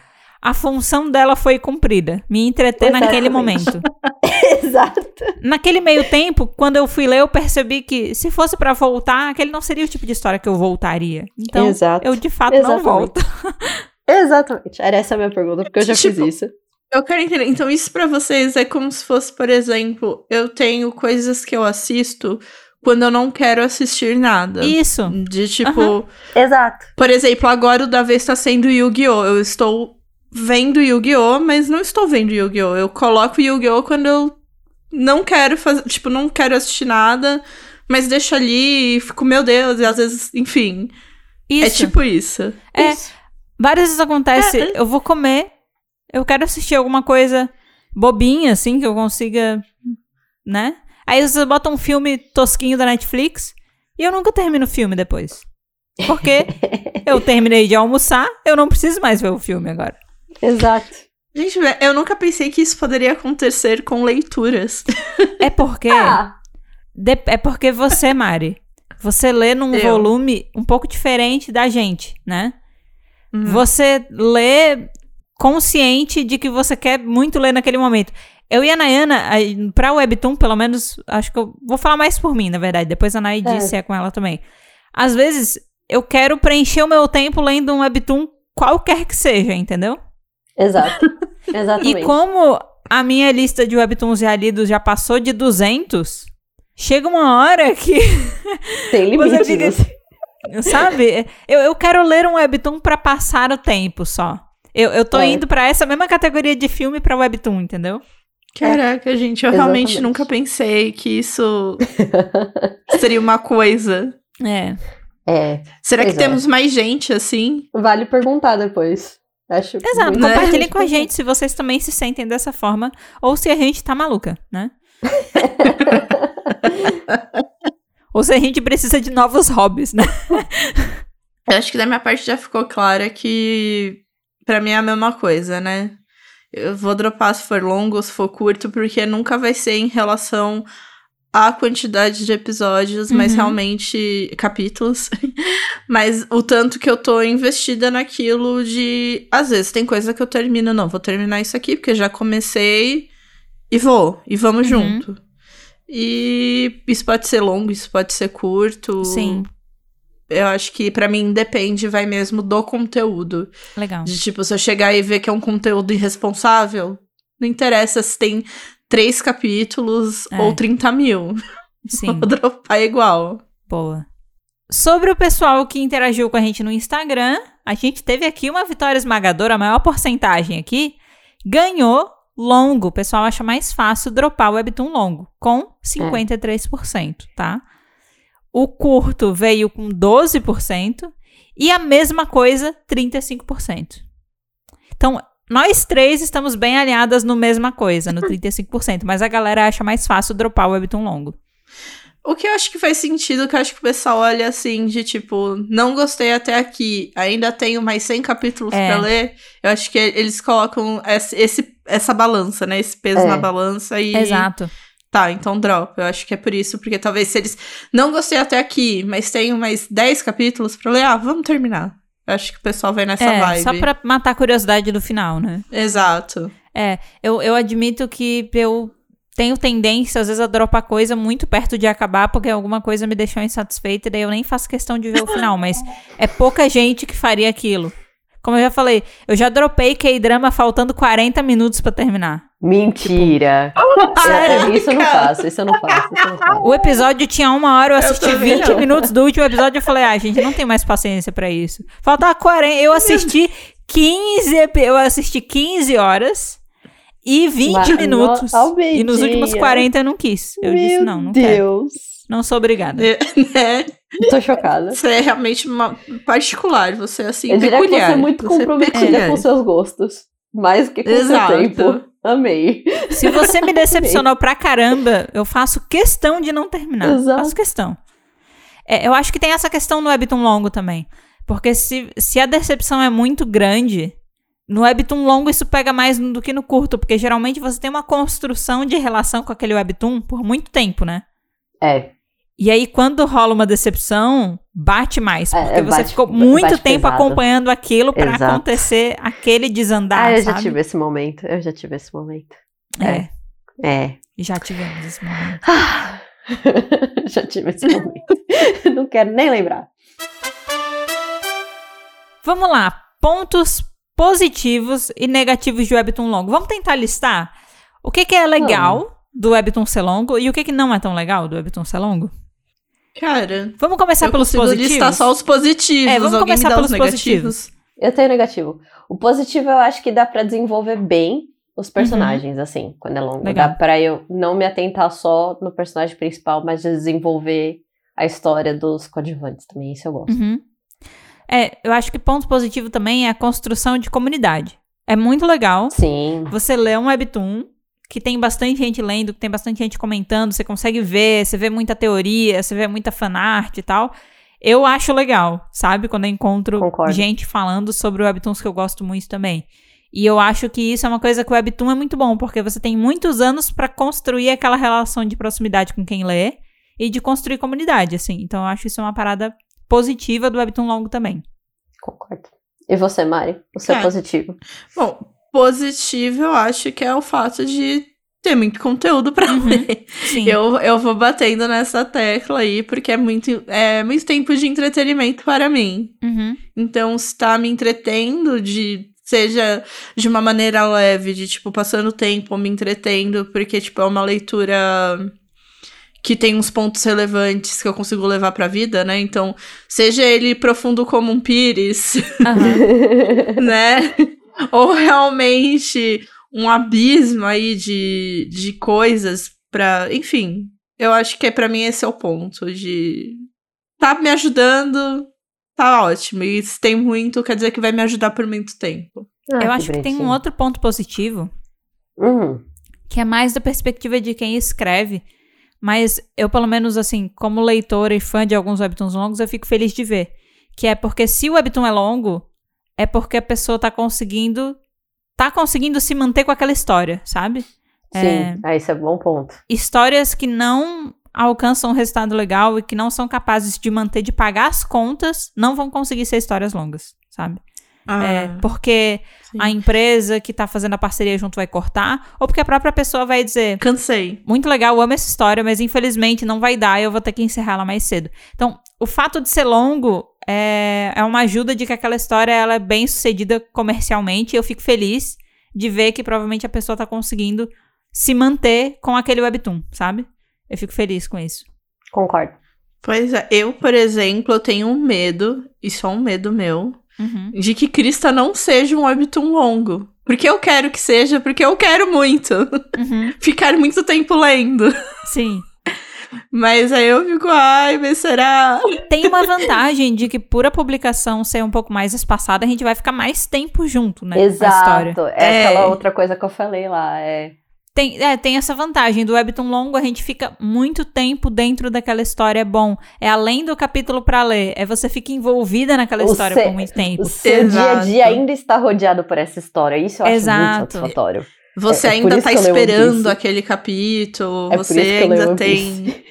a função dela foi cumprida. Me entreter naquele momento. Exato. Naquele meio tempo, quando eu fui ler, eu percebi que se fosse pra voltar, aquele não seria o tipo de história que eu voltaria. Então, Exato. eu de fato não Exatamente. volto. Exatamente. Era essa a minha pergunta, porque eu já Tipo, fiz isso. Eu quero entender. Então, isso pra vocês é como se fosse, por exemplo, eu tenho coisas que eu assisto quando eu não quero assistir nada. Isso. De tipo, Aham. Exato. por exemplo, agora o da vez tá sendo Yu-Gi-Oh! Eu estou vendo Yu-Gi-Oh! mas não estou vendo Yu-Gi-Oh! Eu coloco Yu-Gi-Oh! quando eu não quero fazer, tipo, não quero assistir nada, mas deixo ali e fico, meu Deus, e às vezes, enfim. É Isso. tipo isso. É, Isso. Várias vezes acontece, É, eu vou comer, eu quero assistir alguma coisa bobinha, assim, que eu consiga, né? Aí vocês botam um filme tosquinho da Netflix e eu nunca termino o filme depois. Porque eu terminei de almoçar, eu não preciso mais ver o filme agora. Exato. Gente, eu nunca pensei que isso poderia acontecer com leituras. É porque. Ah, de- é porque você, Mari, você lê num Eu. volume um pouco diferente da gente, né? Hum. Você lê consciente de que você quer muito ler naquele momento. Eu e a Nayana, pra Webtoon, pelo menos, acho que eu vou falar mais por mim, na verdade. Depois a Nay É. disse é com ela também. Às vezes, eu quero preencher o meu tempo lendo um Webtoon qualquer que seja, entendeu? exato. Exatamente. E como a minha lista de Webtoons já lidos já passou de 200, chega uma hora que Tem Você limites. fica- assim. Sabe? Eu, eu quero ler um webtoon pra passar o tempo só. Eu, eu tô É. indo pra essa mesma categoria de filme pra webtoon, entendeu? Caraca, gente, eu realmente Exatamente. nunca pensei que isso seria uma coisa. É. É, Será que é. temos mais gente assim? vale perguntar depois. Acho Exato. muito Né? Compartilhem com a gente se vocês também se sentem dessa forma ou se a gente tá maluca, né? ou se a gente precisa de novos hobbies, né? Eu acho que da minha parte já ficou clara que pra mim é a mesma coisa, né? Eu vou dropar se for longo ou se for curto, porque nunca vai ser em relação à quantidade de episódios, mas Uhum. realmente capítulos. mas o tanto que eu tô investida naquilo de. Às vezes tem coisa que eu termino, não, vou terminar isso aqui, porque já comecei e vou, e vamos Uhum. junto. E isso pode ser longo, isso pode ser curto. Sim. Eu acho que pra mim depende, vai mesmo do conteúdo. Legal. De tipo, se eu chegar e ver que é um conteúdo irresponsável, não interessa se tem três capítulos É. ou 30 mil. Sim. Vou dropar igual. Boa. Sobre o pessoal que interagiu com a gente no Instagram, a gente teve aqui uma vitória esmagadora, a maior porcentagem aqui, ganhou longo. O pessoal acha mais fácil dropar o webtoon longo, com 53%, tá? O curto veio com 12% e a mesma coisa, 35%. Então, nós três estamos bem alinhadas no mesma coisa, no 35%, mas a galera acha mais fácil dropar o webtoon longo. O que eu acho que faz sentido, que eu acho que o pessoal olha assim, de tipo, não gostei até aqui, ainda tenho mais 100 capítulos É. pra ler. Eu acho que eles colocam esse, esse- essa balança, né? Esse peso É. na balança e. Exato. Tá, então drop. Eu acho que é por isso, porque talvez se eles não gostei até aqui, mas tenho mais 10 capítulos pra ler, ah, vamos terminar. Eu acho que o pessoal vai nessa é, vibe. só pra matar a curiosidade do final, né? Exato. É, eu, eu admito que eu tenho tendência, às vezes, a dropar coisa muito perto de acabar, porque alguma coisa me deixou insatisfeita, e daí eu nem faço questão de ver o final, mas é pouca gente que faria aquilo. Como eu já falei, eu já dropei K-drama faltando 40 minutos pra terminar. Mentira. Sério, É, isso eu não faço, isso eu não faço. Isso eu não faço. O episódio tinha uma hora, eu assisti também 20 não. minutos do último episódio, eu falei, ah, gente, não tem mais paciência pra isso. Faltava 40, eu assisti 15, epi- eu assisti 15 horas e 20 Mas, minutos. no- e nos últimos Almedinha. 40 eu não quis. Eu Meu disse, não, não quero. Deus. Não sou obrigada. né? Tô chocada. Você é realmente uma particular, você é assim, Eu diria peculiar. que você é muito Você comprometida peculiar. com seus gostos. Mais do que com Exato. seu tempo. Amei. Se você me decepcionou pra caramba, eu faço questão de não terminar. Exato. Faço questão. É, eu acho que tem essa questão no Webtoon longo também. Porque se, se a decepção é muito grande, no Webtoon longo isso pega mais do que no curto. Porque geralmente você tem uma construção de relação com aquele Webtoon por muito tempo, né? É. E aí, quando rola uma decepção, bate mais. É, Porque é, você bate- ficou muito tempo pesado. acompanhando aquilo Exato. acontecer aquele desandar, ah, eu já sabe? tive esse momento. Eu já tive esse momento. É, É. já tivemos esse momento. Ah, já tive esse momento. não quero nem lembrar. Vamos lá, pontos positivos e negativos de Webtoon longo. Vamos tentar listar o que, que é legal do Webtoon ser longo e o que, que não é tão legal do Webtoon ser longo. Cara, Vamos começar eu pelos positivos? listar só os positivos. É, vamos Alguém começar pelos os negativos? Eu tenho negativo. O positivo eu acho que dá pra desenvolver bem os personagens, assim, quando é longo. Legal. Dá pra eu não me atentar só no personagem principal, mas desenvolver a história dos coadjuvantes também. Isso eu gosto. Uhum. É, eu acho que ponto positivo também é a construção de comunidade. É muito legal Sim. você lê um webtoon que tem bastante gente lendo, que tem bastante gente comentando, você consegue ver, você vê muita teoria, você vê muita fanart e tal. Eu acho legal, sabe? Quando eu encontro Concordo. gente falando sobre webtoons que eu gosto muito também. E eu acho que isso é uma coisa que o webtoon é muito bom, porque você tem muitos anos pra construir aquela relação de proximidade com quem lê e de construir comunidade, assim. Então eu acho isso uma parada positiva do webtoon longo também. Concordo. E você, Mari? O seu É. positivo? Bom, positivo eu acho que é o fato de ter muito conteúdo pra Uhum. ler. Sim. Eu, eu vou batendo nessa tecla aí, porque é muito, é muito tempo de entretenimento para mim. Uhum. Então, se tá me entretendo de. Seja de uma maneira leve, de tipo, passando tempo, me entretendo, porque, tipo, é uma leitura que tem uns pontos relevantes que eu consigo levar pra vida, né? Então, seja ele profundo como um pires, Aham. né? Ou realmente um abismo aí de, de coisas pra. Enfim, eu acho que é para mim esse é o ponto de. Tá me ajudando, tá ótimo. E se tem muito, quer dizer que vai me ajudar por muito tempo. Ah, eu acho que tem um outro ponto positivo, Hum, que é mais da perspectiva de quem escreve. Mas eu, pelo menos, assim, como leitora e fã de alguns webtoons longos, eu fico feliz de ver. Que é porque se o webtoon é longo, é porque a pessoa tá conseguindo. tá conseguindo se manter com aquela história, sabe? sim. É. Ah, isso é um bom ponto. Histórias que não alcançam um resultado legal e que não são capazes de manter, de pagar as contas, não vão conseguir ser histórias longas, sabe? É, Ah, porque sim. a empresa que tá fazendo a parceria junto vai cortar, ou porque a própria pessoa vai dizer, Cansei. muito legal, amo essa história, mas infelizmente não vai dar e eu vou ter que encerrar ela mais cedo. Então, o fato de ser longo é, é uma ajuda de que aquela história ela é bem sucedida comercialmente e eu fico feliz de ver que provavelmente a pessoa tá conseguindo se manter com aquele webtoon, sabe? Eu fico feliz com isso. Concordo. Pois é, eu, por exemplo, eu tenho um medo, e só um medo meu, Uhum. de que Crista não seja um webtoon longo. Porque eu quero que seja, porque eu quero muito Uhum. ficar muito tempo lendo. Sim. Mas aí eu fico, ai, mas será? Tem uma vantagem de que por a publicação ser um pouco mais espaçada, a gente vai ficar mais tempo junto, né? Exato. É, É. aquela outra coisa que eu falei lá. É... Tem, é, tem essa vantagem. Do webtoon longo, a gente fica muito tempo dentro daquela história. É bom. É além do capítulo pra ler. É você fica envolvida naquela O história por muito tempo. O seu dia a Exato. dia ainda está rodeado por essa história. Isso eu acho Exato. muito satisfatório. Você É- é ainda tá esperando aquele capítulo, É você ainda tem.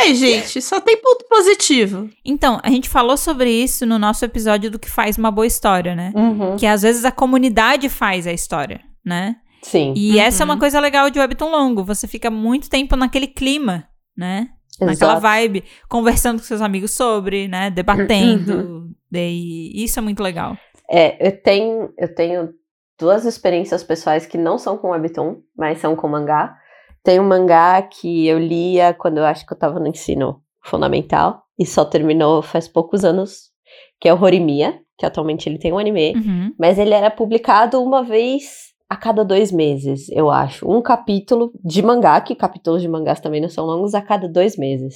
É, gente, só tem ponto positivo. Então, a gente falou sobre isso no nosso episódio do que faz uma boa história, né? Uhum. Que às vezes a comunidade faz a história, né? Sim. E essa é uma Uhum. coisa legal de webtoon longo. Você fica muito tempo naquele clima, né? Naquela exato. vibe, conversando com seus amigos sobre, né? Debatendo. E isso é muito legal. É, eu tenho, eu tenho duas experiências pessoais que não são com webtoon, mas são com mangá. Tem um mangá que eu lia quando eu acho que eu tava no ensino fundamental e só terminou faz poucos anos, que é o Horimiya, que atualmente ele tem um anime, Uhum. mas ele era publicado uma vez a cada dois meses, eu acho. Um capítulo de mangá, que capítulos de mangás também não são longos, a cada dois meses.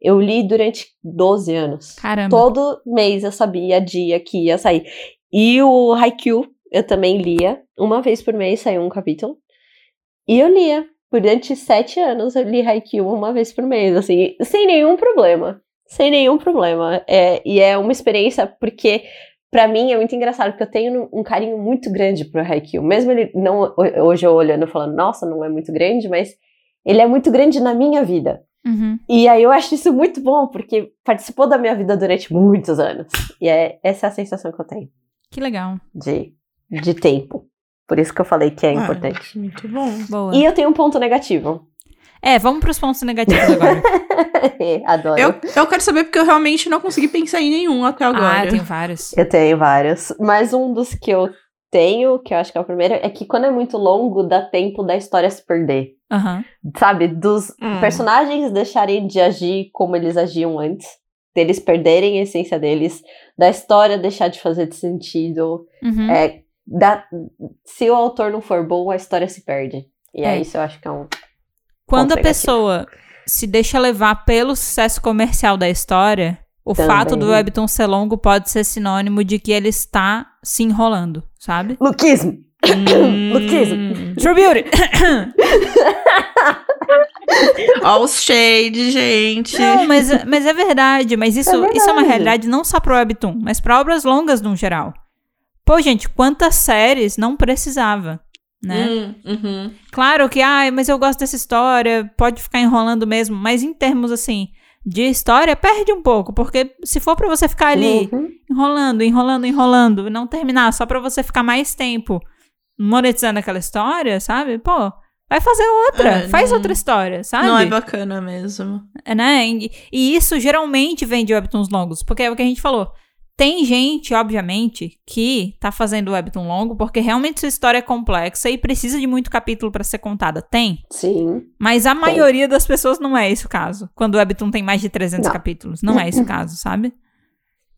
Eu li durante 12 anos. Caramba. Todo mês eu sabia dia que ia sair. E o Haikyuu eu também lia. Uma vez por mês saiu um capítulo. E eu lia. Durante sete anos eu li Haikyuu uma vez por mês, assim, sem nenhum problema. Sem nenhum problema. É, e é uma experiência porque, pra mim, é muito engraçado, porque eu tenho um carinho muito grande pro Haikyuu. Mesmo ele não, hoje eu olhando e falando, nossa, não é muito grande, mas ele é muito grande na minha vida. Uhum. E aí eu acho isso muito bom, porque participou da minha vida durante muitos anos. E é, essa é a sensação que eu tenho Que legal. de, de tempo. Por isso que eu falei que é Ah, importante. Muito bom. Boa. E eu tenho um ponto negativo. É, vamos pros pontos negativos agora. Adoro. Eu, Eu... eu quero saber porque eu realmente não consegui pensar em nenhum até agora. ah, tem vários. tenho vários. Mas um dos que eu tenho, que eu acho que é o primeiro, é que quando é muito longo, dá tempo da história se perder. Aham. Sabe? Dos Hum. personagens deixarem de agir como eles agiam antes. Deles perderem a essência deles. Da história deixar de fazer sentido. Uhum. É, da, se o autor não for bom, a história se perde. E é, É. isso eu acho que é um. Quando a pessoa se deixa levar pelo sucesso comercial da história, o Também. fato do webtoon ser longo pode ser sinônimo de que ele está se enrolando, sabe? Luquismo! Hum. Luquismo. True Beauty! Ó, os shade, gente. Não, mas, mas é verdade. Mas isso É é, isso é uma verdade. realidade não só pro webtoon, mas para obras longas no geral. Pô, gente, quantas séries não precisava, né? Hum, uhum. Claro que, ai, mas eu gosto dessa história, pode ficar enrolando mesmo, mas em termos assim de história, perde um pouco, porque se for pra você ficar ali Uhum. enrolando, enrolando, enrolando e não terminar só pra você ficar mais tempo monetizando aquela história, sabe? Pô, vai fazer outra, É, faz não- outra história, sabe? Não é bacana mesmo. É, né? E, e isso geralmente vem de webtoons longos, porque é o que a gente falou. Tem gente, obviamente, que tá fazendo webtoon longo porque realmente sua história é complexa e precisa de muito capítulo pra ser contada. Tem. Sim. Mas a maioria das pessoas não é esse o caso. Quando o webtoon tem mais de 300 Não. capítulos. Não é esse o caso, sabe?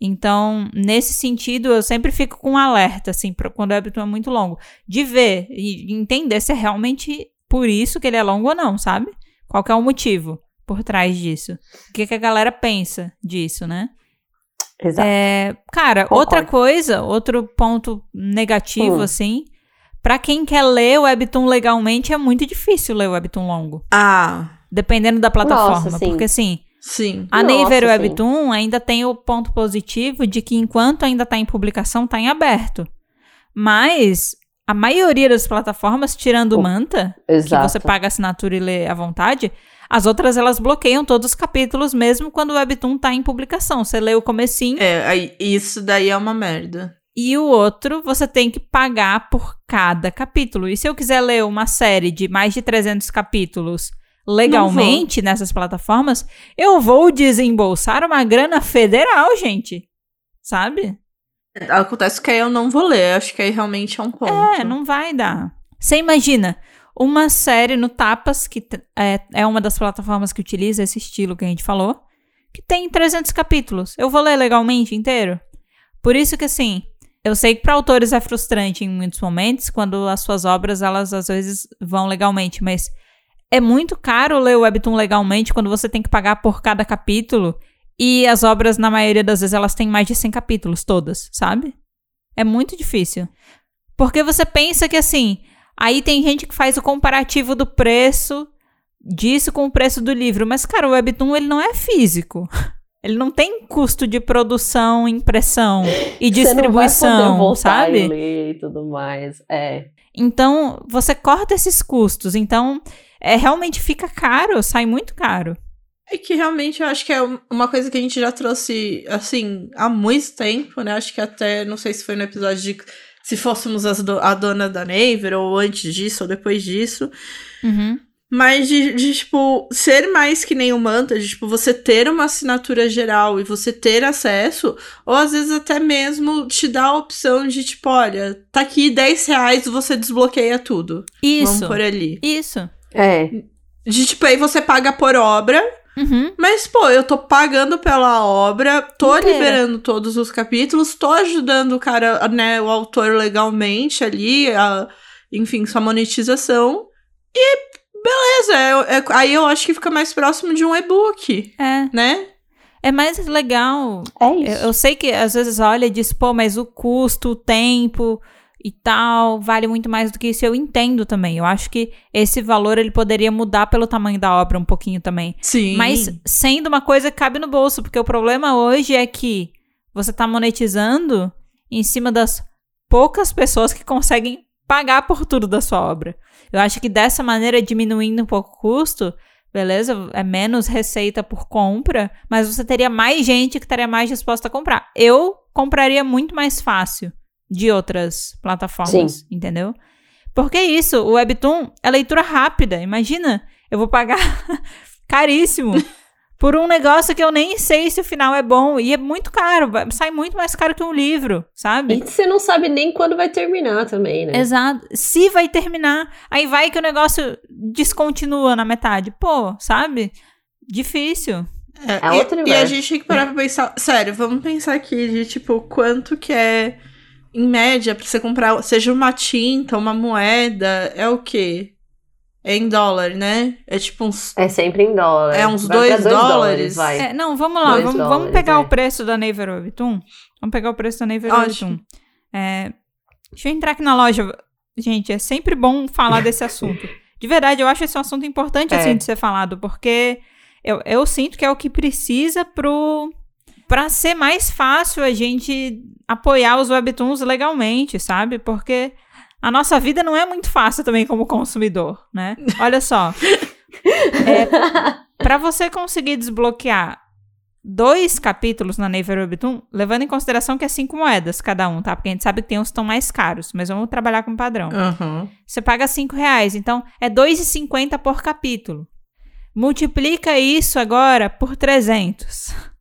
Então, nesse sentido, eu sempre fico com um alerta, assim, pra quando o webtoon é muito longo. De ver e entender se é realmente por isso que ele é longo ou não, sabe? Qual que é o motivo por trás disso. O que, que a galera pensa disso, né? Exato. É, cara, Concordo. outra coisa, outro ponto negativo, Hum. assim, pra quem quer ler o webtoon legalmente, é muito difícil ler o webtoon longo. Ah, Dependendo da plataforma. Nossa, sim. Porque, assim, sim. a Nossa, Naver sim. Webtoon ainda tem o ponto positivo de que enquanto ainda tá em publicação, tá em aberto. Mas a maioria das plataformas, tirando o Manta, Exato. que você paga a assinatura e lê à vontade, as outras elas bloqueiam todos os capítulos mesmo quando o Webtoon tá em publicação. Você lê o comecinho É, isso daí é uma merda. e o outro você tem que pagar por cada capítulo. E se eu quiser ler uma série de mais de 300 capítulos legalmente nessas plataformas, eu vou desembolsar uma grana federal, gente. Sabe? Acontece que aí eu não vou ler, acho que aí realmente é um ponto. É, não vai dar. Você imagina uma série no Tapas, que é, é uma das plataformas que utiliza esse estilo que a gente falou, que tem 300 capítulos. Eu vou ler legalmente inteiro? Por isso que, assim, eu sei que para autores é frustrante em muitos momentos, quando as suas obras, elas às vezes vão legalmente, mas é muito caro ler o Webtoon legalmente quando você tem que pagar por cada capítulo, e as obras, na maioria das vezes, elas têm mais de 100 capítulos, todas, sabe? É muito difícil. Porque você pensa que, assim, aí tem gente que faz o comparativo do preço disso com o preço do livro, mas, cara, o Webtoon, ele não é físico. Ele não tem custo de produção, impressão e distribuição, você sabe? E ler e tudo mais. É. Então, você corta esses custos. Então, é realmente fica caro, sai muito caro. É que realmente eu acho que é uma coisa que a gente já trouxe, assim, há muito tempo, né? Acho que até, não sei se foi no episódio de se fôssemos do, a dona da Naver, ou antes disso, ou depois disso. Uhum. Mas de, de, tipo, ser mais que nem o Manta, de, tipo, você ter uma assinatura geral e você ter acesso, ou às vezes até mesmo te dá a opção de, tipo, olha, tá aqui 10 reais, você desbloqueia tudo. Isso. Vamos por ali. Isso. É. De, tipo, aí você paga por obra, Uhum. mas, pô, eu tô pagando pela obra, tô Inteira. liberando todos os capítulos, tô ajudando o cara, né, o autor legalmente ali, a, enfim, sua monetização. E beleza, é- é- aí eu acho que fica mais próximo de um e-book, É. né? É mais legal. É Eu, isso. eu sei que às vezes olha e diz, pô, mas o custo, o tempo e tal, vale muito mais do que isso. Eu entendo também. Eu acho que esse valor ele poderia mudar pelo tamanho da obra um pouquinho também. Sim. Mas sendo uma coisa que cabe no bolso, porque o problema hoje é que você tá monetizando em cima das poucas pessoas que conseguem pagar por tudo da sua obra. Eu acho que dessa maneira, diminuindo um pouco o custo, beleza, é menos receita por compra, mas você teria mais gente que estaria mais disposta a comprar. Eu compraria muito mais fácil de outras plataformas, entendeu? Porque é isso, o Webtoon é leitura rápida. Imagina, eu vou pagar caríssimo por um negócio que eu nem sei se o final é bom. E é muito caro, sai muito mais caro que um livro, sabe? E você não sabe nem quando vai terminar também, né? Exato. Se vai terminar, aí vai que o negócio descontinua na metade. Pô, sabe? Difícil. É, É e- outro e, a gente tem que parar pra pensar. Sério, vamos pensar aqui de tipo, quanto que é, em média, pra você comprar, seja uma tinta, uma moeda, é o quê? É em dólar, né? É tipo uns. É sempre em dólar. É uns Vai dois pra dólares. vai. É, não, vamos lá. Vamos, vamos dólares, pegar é. o preço da Naver Webtoon. Vamos pegar o preço da Naver. Webtoon. É, deixa eu entrar aqui na loja. Gente, é sempre bom falar desse assunto. De verdade, eu acho esse um assunto importante, É. assim, de ser falado, porque eu, eu sinto que é o que precisa pro... Pra ser mais fácil a gente apoiar os webtoons legalmente, sabe? Porque a nossa vida não é muito fácil também como consumidor, né? Olha só. É, para você conseguir desbloquear dois capítulos na Naver Webtoon, levando em consideração que é cinco moedas cada um, tá? Porque a gente sabe que tem uns que estão mais caros, mas vamos trabalhar com padrão. Aham. Você paga cinco reais, então é R$ 2,50 por capítulo. Multiplica isso agora por 300.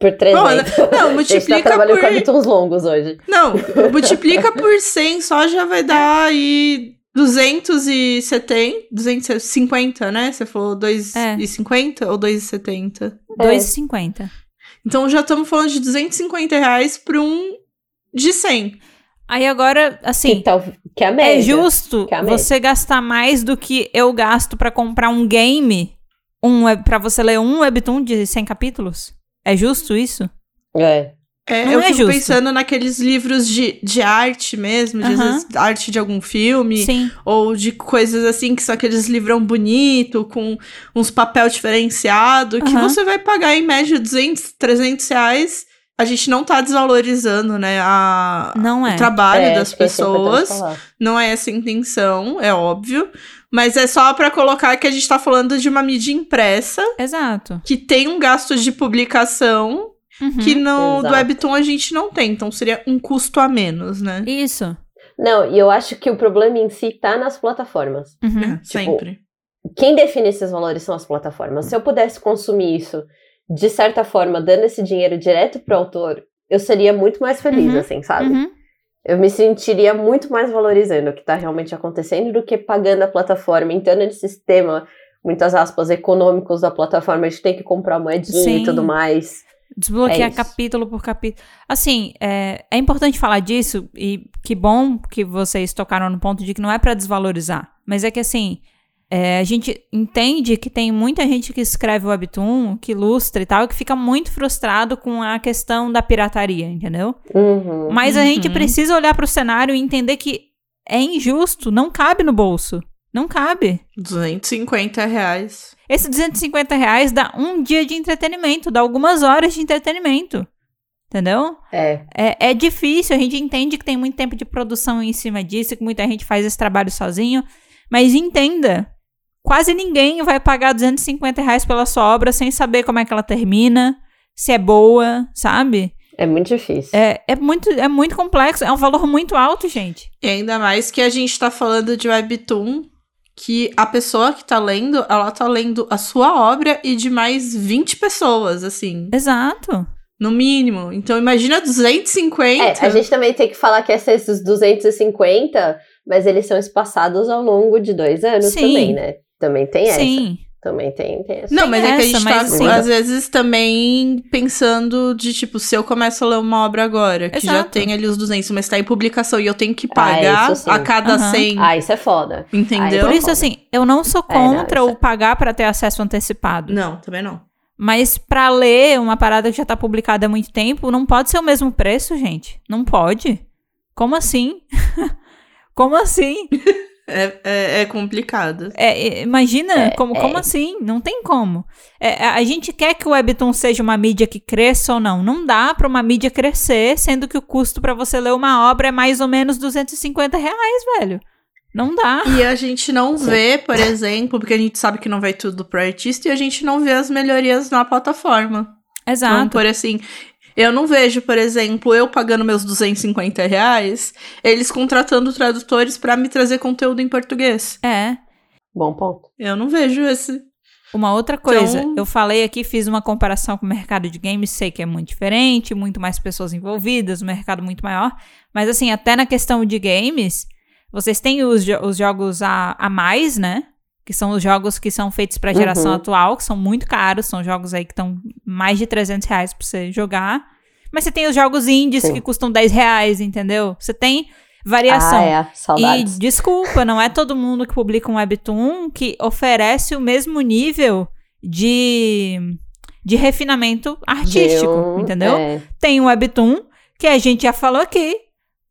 Por 300. Bom, não, a gente tá multiplica trabalhando por. capítulos longos hoje. Não, multiplica por 100 só já vai dar aí 270, 250, né? Você falou 2,50 ou 2,70? É. 2,50. Então já estamos falando de 250 reais para um de 100. Aí agora, assim, Que, tal, que é a média. é justo que é a média. você gastar mais do que eu gasto pra comprar um game, um web, pra você ler um webtoon de 100 capítulos? É justo isso? É. É, Não eu é fico justo. pensando naqueles livros de, de arte mesmo, de às Aham. vezes, arte de algum filme, Sim. ou de coisas assim, que são aqueles livrão bonito, com uns papel diferenciado, que você vai pagar em média 200, 300 reais. A gente não tá desvalorizando, né, a, Não é. o trabalho É, das isso é pessoas. Não é essa a intenção, é óbvio. Mas é só pra colocar que a gente tá falando de uma mídia impressa, Exato. que tem um gasto de publicação, Uhum. que no do exato. Webtoon a gente não tem. Então seria um custo a menos, né? Isso. Não, e eu acho que o problema em si tá nas plataformas. Uhum. É, sempre. Quem define esses valores são as plataformas. Se eu pudesse consumir isso de certa forma, dando esse dinheiro direto pro autor, eu seria muito mais feliz, Uhum, assim, sabe? Uhum. Eu me sentiria muito mais valorizando o que está realmente acontecendo do que pagando a plataforma, entrando nesse sistema, muitas aspas, econômicos da plataforma, a gente tem que comprar moedinha Sim. e tudo mais. Desbloquear É capítulo por capítulo. Assim, é, é importante falar disso, e que bom que vocês tocaram no ponto de que não é pra desvalorizar. Mas é que assim, é, a gente entende que tem muita gente que escreve webtoon, que ilustra e tal, e que fica muito frustrado com a questão da pirataria, entendeu? Uhum. Mas a gente Uhum. precisa olhar pro cenário e entender que é injusto, não cabe no bolso. Não cabe. 250 reais. Esse 250 reais dá um dia de entretenimento, dá algumas horas de entretenimento. Entendeu? É, É, é difícil, a gente entende que tem muito tempo de produção em cima disso, que muita gente faz esse trabalho sozinho. Mas entenda, quase ninguém vai pagar 250 reais pela sua obra sem saber como é que ela termina, se é boa, sabe? é muito difícil. É, é, muito, é muito complexo, é um valor muito alto, gente. E ainda mais que a gente tá falando de webtoon, que a pessoa que tá lendo, ela tá lendo a sua obra e de mais 20 pessoas, assim, Exato. no mínimo. Então imagina 250. É, a gente também tem que falar que esses 250, mas eles são espaçados ao longo de dois anos Sim. também, né? Também tem essa. Sim. Também tem, tem essa. Não, Tem mas é que a gente tá, assim- às vezes, também pensando de, tipo, se eu começo a ler uma obra agora, que já tem ali os 200, mas tá em publicação e eu tenho que Ah, pagar sim. a cada Aham. 100, Ah, isso é foda. entendeu? Por isso, assim, eu não sou É, não, contra o pagar pra ter acesso antecipado. Não, também não. Mas pra ler uma parada que já tá publicada há muito tempo, não pode ser o mesmo preço, gente. Não pode. Como assim? como assim? É, é, é complicado. É, é, imagina, É, como, é. como assim? Não tem como. É, a gente quer que o Webtoon seja uma mídia que cresça ou não. Não dá pra uma mídia crescer, sendo que o custo pra você ler uma obra é mais ou menos 250 reais, velho. Não dá. E a gente não vê, por exemplo, porque a gente sabe que não vai tudo pro artista, e a gente não vê as melhorias na plataforma. Vamos Exato. por assim. Eu não vejo, por exemplo, eu pagando meus 250 reais, eles contratando tradutores pra me trazer conteúdo em português. É. Bom ponto. Eu não vejo esse. Uma outra coisa, Então- eu falei aqui, fiz uma comparação com o mercado de games, sei que é muito diferente, muito mais pessoas envolvidas, um mercado muito maior. Mas assim, até na questão de games, vocês têm os, jo- os jogos a, a mais, né? Que são os jogos que são feitos pra geração Uhum. atual, que são muito caros, são jogos aí que estão mais de 300 reais pra você jogar. Mas você tem os jogos indies Sim. que custam 10 reais, entendeu? Você tem variação. Ah, é. E Saudades. desculpa, não é todo mundo que publica um webtoon que oferece o mesmo nível de, de refinamento artístico, De entendeu? é. Tem um webtoon que a gente já falou aqui.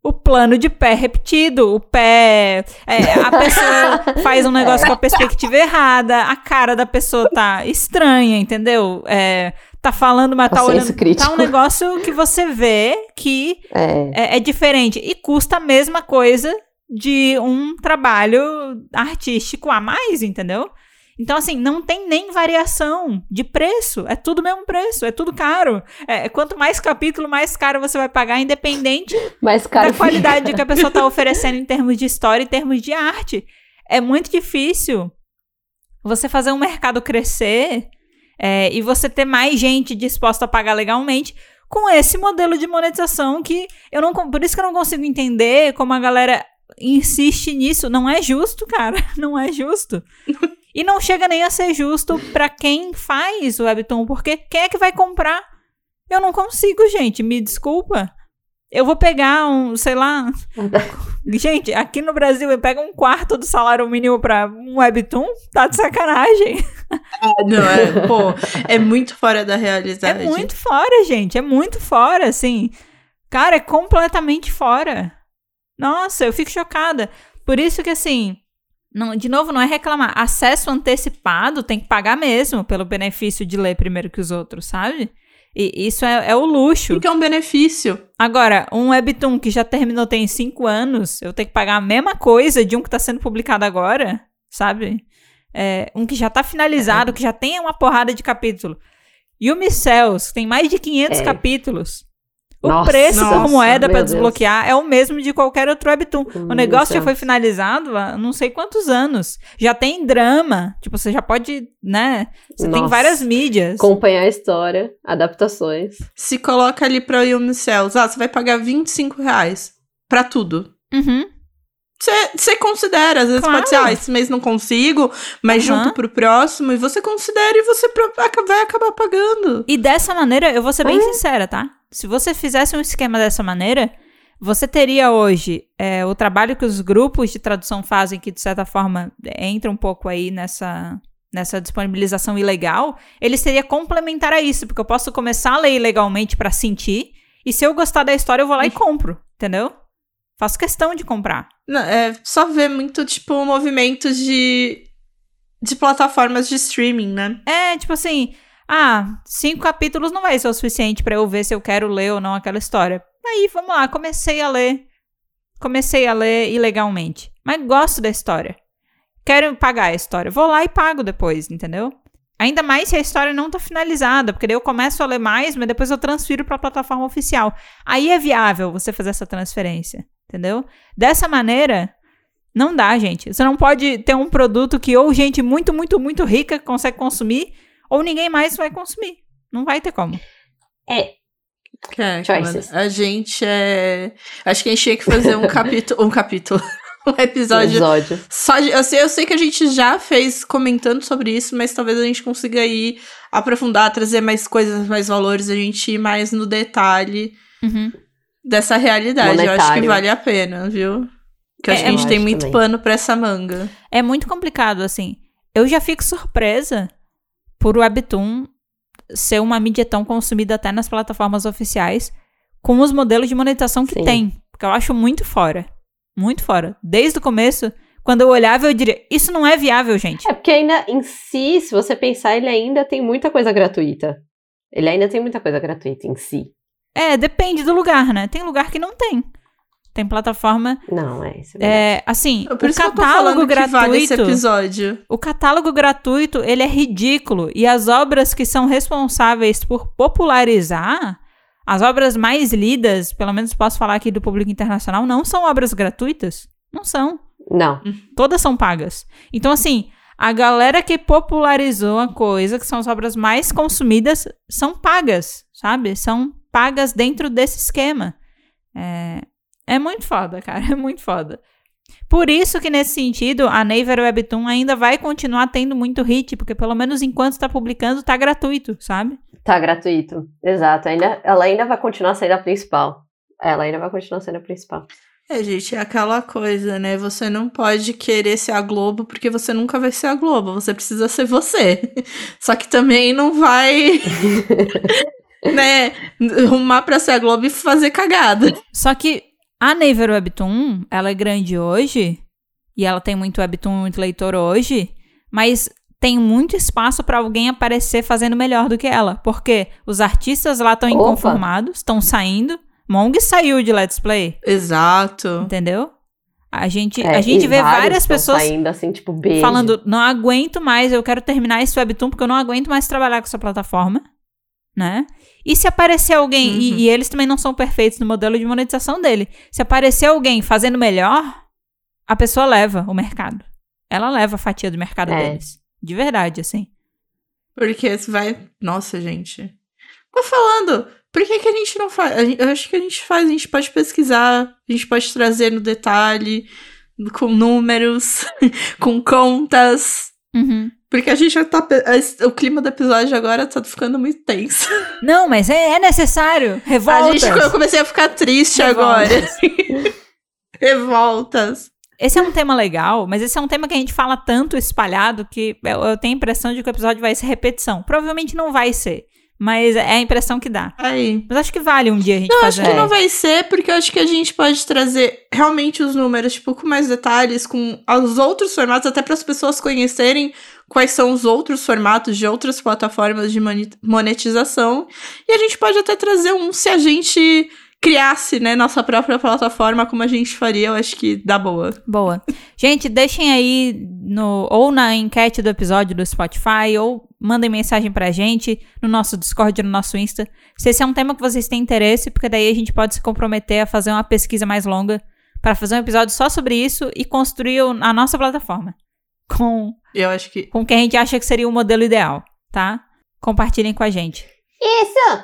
O plano de pé repetido, o pé. é, a pessoa faz um negócio com a perspectiva errada, a cara da pessoa tá estranha, entendeu? É, tá falando, mas tá senso olhando. crítico. Tá um negócio que você vê que É. é, é diferente. E custa a mesma coisa de um trabalho artístico a mais, entendeu? Então, assim, não tem nem variação de preço. É tudo o mesmo preço, é tudo caro. É, quanto mais capítulo, mais caro você vai pagar, independente da qualidade que a pessoa tá oferecendo em termos de história e em termos de arte. É muito difícil você fazer um mercado crescer é, e você ter mais gente disposta a pagar legalmente com esse modelo de monetização que eu não. Por isso que eu não consigo entender como a galera insiste nisso. Não é justo, cara. Não é justo. E não chega nem a ser justo pra quem faz o Webtoon, porque quem é que vai comprar? Eu não consigo, gente. Me desculpa. Eu vou pegar um, sei lá. gente, aqui no Brasil, eu pego um quarto do salário mínimo pra um Webtoon. Tá de sacanagem. Não, é, pô, é muito fora da realidade. É muito fora, gente. É muito fora, assim. Cara, é completamente fora. Nossa, eu fico chocada. Por isso que, assim, não, de novo, não é reclamar. Acesso antecipado tem que pagar mesmo pelo benefício de ler primeiro que os outros, sabe? E isso é, é o luxo. Porque é um benefício. Agora, um webtoon que já terminou tem cinco anos, eu tenho que pagar a mesma coisa de um que tá sendo publicado agora, sabe? É, um que já tá finalizado, que já tem uma porrada de capítulo. Yumi Cells tem mais de 500 É. capítulos. O Nossa, preço nossa, moeda meu pra Deus. desbloquear é o mesmo de qualquer outro webtoon. o Hum, negócio já foi finalizado há não sei quantos anos. Já tem drama. Tipo, você já pode, né? Você tem Nossa. várias mídias. Acompanhar a história, adaptações. Se coloca ali pra Yumi Cells, ah, você vai pagar 25 reais. pra tudo. Uhum. Você considera, às vezes Claro. pode ser, ah, esse mês não consigo, mas Aham. junto pro próximo, e você considera e você vai acabar pagando. E dessa maneira, eu vou ser bem Hum. sincera, tá? Se você fizesse um esquema dessa maneira, você teria hoje é, o trabalho que os grupos de tradução fazem, que de certa forma entra um pouco aí nessa, nessa disponibilização ilegal, ele seria complementar a isso, porque eu posso começar a ler ilegalmente pra sentir, e se eu gostar da história, eu vou lá e compro, entendeu? Faço questão de comprar. Não, é só ver muito, tipo, movimentos de, de plataformas de streaming, né? É, tipo assim, ah, cinco capítulos não vai ser o suficiente pra eu ver se eu quero ler ou não aquela história. Aí, vamos lá, comecei a ler. Comecei a ler ilegalmente. Mas gosto da história. Quero pagar a história. Vou lá e pago depois, entendeu? Ainda mais se a história não tá finalizada, porque daí eu começo a ler mais, mas depois eu transfiro pra plataforma oficial. Aí é viável você fazer essa transferência, entendeu? Dessa maneira, não dá, gente. Você não pode ter um produto que ou gente muito, muito, muito rica consegue consumir, ou ninguém mais vai consumir. Não vai ter como. É, Que é, a gente é. Acho que a gente tinha que fazer um capítulo. Um capítulo. Um episódio. episódio. Só de, eu, sei, eu sei que a gente já fez comentando sobre isso, mas talvez a gente consiga ir aprofundar, trazer mais coisas, mais valores, a gente ir mais no detalhe Uhum. dessa realidade. Eu acho que Monetário. vale a pena, viu? Porque eu acho É, que a gente tem acho muito também. pano pra essa manga. É muito complicado, assim. Eu já fico surpresa por o Webtoon ser uma mídia tão consumida até nas plataformas oficiais, com os modelos de monetização que Sim. tem. Porque eu acho muito fora. Muito fora. Desde o começo, quando eu olhava, eu diria: Isso não é viável, gente. É porque ainda em si, se você pensar, ele ainda tem muita coisa gratuita. Ele ainda tem muita coisa gratuita em si. É, depende do lugar, né? Tem lugar que não tem. Tem plataforma. Não, é isso. É É, assim, Por o isso que eu tô catálogo que vale esse gratuito. episódio. O catálogo gratuito, ele é ridículo. E as obras que são responsáveis por popularizar, as obras mais lidas, pelo menos posso falar aqui do público internacional, não são obras gratuitas. Não são. Não. Todas são pagas. Então, assim, a galera que popularizou a coisa, que são as obras mais consumidas, são pagas, sabe? São pagas dentro desse esquema. É, é muito foda, cara. É muito foda. Por isso que, nesse sentido, a Naver Webtoon ainda vai continuar tendo muito hit, porque pelo menos enquanto está publicando, tá gratuito, sabe? Tá gratuito. Exato. Ainda, ela ainda vai continuar sendo a principal. Ela ainda vai continuar sendo a principal. É, gente, é aquela coisa, né? Você não pode querer ser a Globo porque você nunca vai ser a Globo. Você precisa ser você. Só que também não vai, né, rumar pra ser a Globo e fazer cagada. Só que a Naver Webtoon, ela é grande hoje, e ela tem muito Webtoon, muito leitor hoje, mas tem muito espaço pra alguém aparecer fazendo melhor do que ela. Porque os artistas lá estão inconformados, estão saindo. Mong saiu de Let's Play, Exato. entendeu? A gente, É, a gente vê várias pessoas saindo assim, tipo, beijo. falando, não aguento mais, eu quero terminar esse webtoon porque eu não aguento mais trabalhar com essa plataforma, né? E se aparecer alguém, e- Uhum. e, eles também não são perfeitos no modelo de monetização dele, se aparecer alguém fazendo melhor, a pessoa leva o mercado. Ela leva a fatia do mercado É. deles. De verdade, assim. Porque você vai. Nossa, gente. Tô falando. Por que, que a gente não faz? Eu acho que a gente faz, a gente pode pesquisar, a gente pode trazer no detalhe, com números, com contas. Uhum. Porque a gente já tá. O clima do episódio agora tá ficando muito tenso. Não, mas é, é necessário. Revoltas. A gente, eu comecei a ficar triste agora. Revoltas. Revoltas. Esse é um tema legal, mas esse é um tema que a gente fala tanto espalhado que eu, eu tenho a impressão de que o episódio vai ser repetição. Provavelmente não vai ser, mas é a impressão que dá. Aí. Mas acho que vale um dia a gente Não, acho fazer. que É. não vai ser, porque eu acho que a gente pode trazer realmente os números, tipo, com mais detalhes, com os outros formatos, até para as pessoas conhecerem quais são os outros formatos de outras plataformas de monetização. E a gente pode até trazer um se a gente criasse, né, nossa própria plataforma, como a gente faria, eu acho que dá boa. Boa. Gente, deixem aí no ou na enquete do episódio do Spotify ou mandem mensagem pra gente no nosso Discord, no nosso Insta, se esse é um tema que vocês têm interesse, porque daí a gente pode se comprometer a fazer uma pesquisa mais longa para fazer um episódio só sobre isso e construir o- a nossa plataforma com Eu acho que. com o que a gente acha que seria o modelo ideal, tá? Compartilhem com a gente. Isso!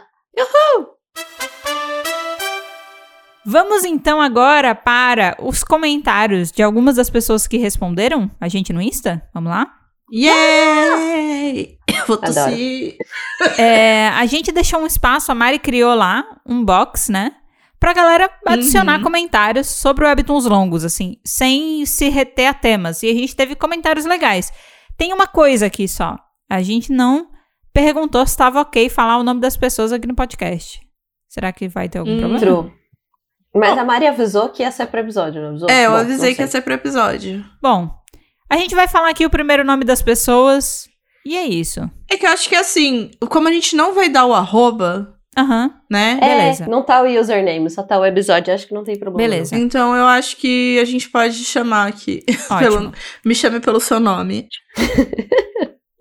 Vamos então agora para os comentários de algumas das pessoas que responderam a gente no Insta. Vamos lá? Yay! Eu vou tossir. É, a gente deixou um espaço, a Mari criou lá um box, né? Pra galera adicionar Uhum. comentários sobre webtoons longos, assim, sem se reter a temas. E a gente teve comentários legais. Tem uma coisa aqui só. A gente não perguntou se estava ok falar o nome das pessoas aqui no podcast. Será que vai ter algum Hum. problema? True. Mas a Mari avisou que ia ser pro episódio, não avisou? É, eu Bom, avisei que ia ser pro episódio. Bom, a gente vai falar aqui o primeiro nome das pessoas. E é isso. É que eu acho que assim, como a gente não vai dar o arroba, Aham, né? É, Beleza. não tá o username, só tá o episódio, acho que não tem problema. Beleza. Então eu acho que a gente pode chamar aqui. ótimo. Pelo- me chame pelo seu nome.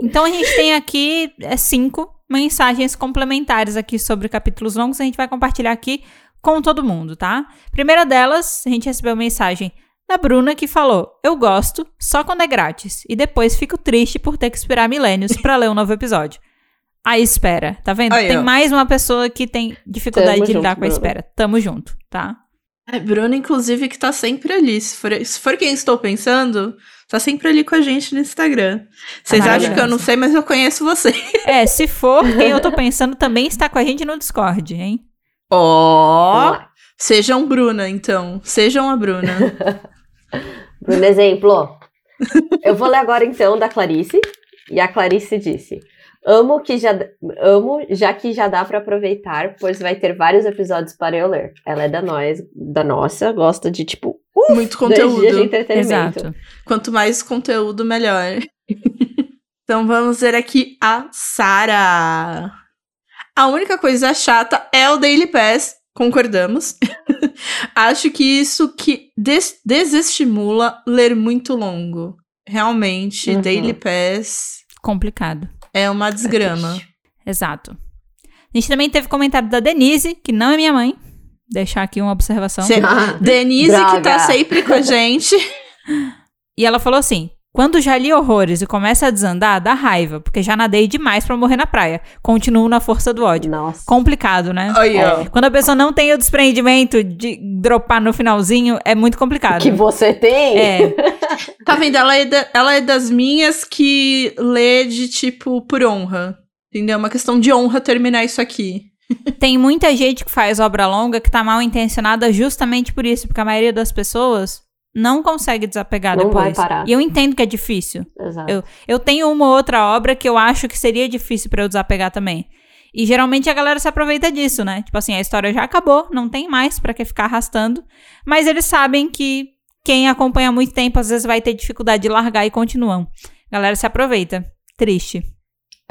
Então a gente tem aqui é, cinco mensagens complementares aqui sobre capítulos longos. A gente vai compartilhar aqui com todo mundo, tá? Primeira delas, a gente recebeu mensagem da Bruna que falou: Eu gosto só quando é grátis. E depois fico triste por ter que esperar milênios pra ler um novo episódio. Aí espera, tá vendo? Aí, tem ó. mais uma pessoa que tem dificuldade Tamo de lidar junto, com a Bruna. espera. Tamo junto, tá? É, Bruna, inclusive, que tá sempre ali. Se for, se for quem estou pensando, tá sempre ali com a gente no Instagram. Vocês Ah, acham que eu não sei, mas eu conheço você. É, se for quem eu tô pensando, também está com a gente no Discord, hein? Ó! Lá. Sejam Bruna, então. Sejam a Bruna. Por exemplo, eu vou ler agora então da Clarice. E a Clarice disse: Amo que já amo, já que já dá pra aproveitar, pois vai ter vários episódios para eu ler. Ela é da nós, da nossa, gosta de tipo Muito dois dias de conteúdo. entretenimento. Exato. Quanto mais conteúdo, melhor. então vamos ver aqui a Sara. A única coisa chata é o Daily Pass, concordamos. Acho que isso que des- desestimula ler muito longo. Realmente, Uhum. Daily Pass Complicado. é uma desgrama. triste. Exato. A gente também teve comentário da Denise, que não é minha mãe. Deixar aqui uma observação. Cê- Ah, Denise, que tá Droga. sempre com a gente. E ela falou assim: quando já li horrores e começa a desandar, dá raiva, porque já nadei demais pra morrer na praia. Continuo na força do ódio. Nossa. Complicado, né? Aí, ó. É. Quando a pessoa não tem o desprendimento de dropar no finalzinho, é muito complicado. Que você tem? É, Tá vendo? Ela é, da- ela é das minhas que lê de tipo por honra. Entendeu? É uma questão de honra terminar isso aqui. tem muita gente que faz obra longa que tá mal intencionada justamente por isso, porque a maioria das pessoas não consegue desapegar Não depois. vai parar. E eu entendo que é difícil. Exato. Eu, eu tenho uma ou outra obra que eu acho que seria difícil pra eu desapegar também. E geralmente a galera se aproveita disso, né? Tipo assim, a história já acabou, não tem mais pra que ficar arrastando. Mas eles sabem que quem acompanha há muito tempo às vezes vai ter dificuldade de largar e continuam. A galera se aproveita. Triste.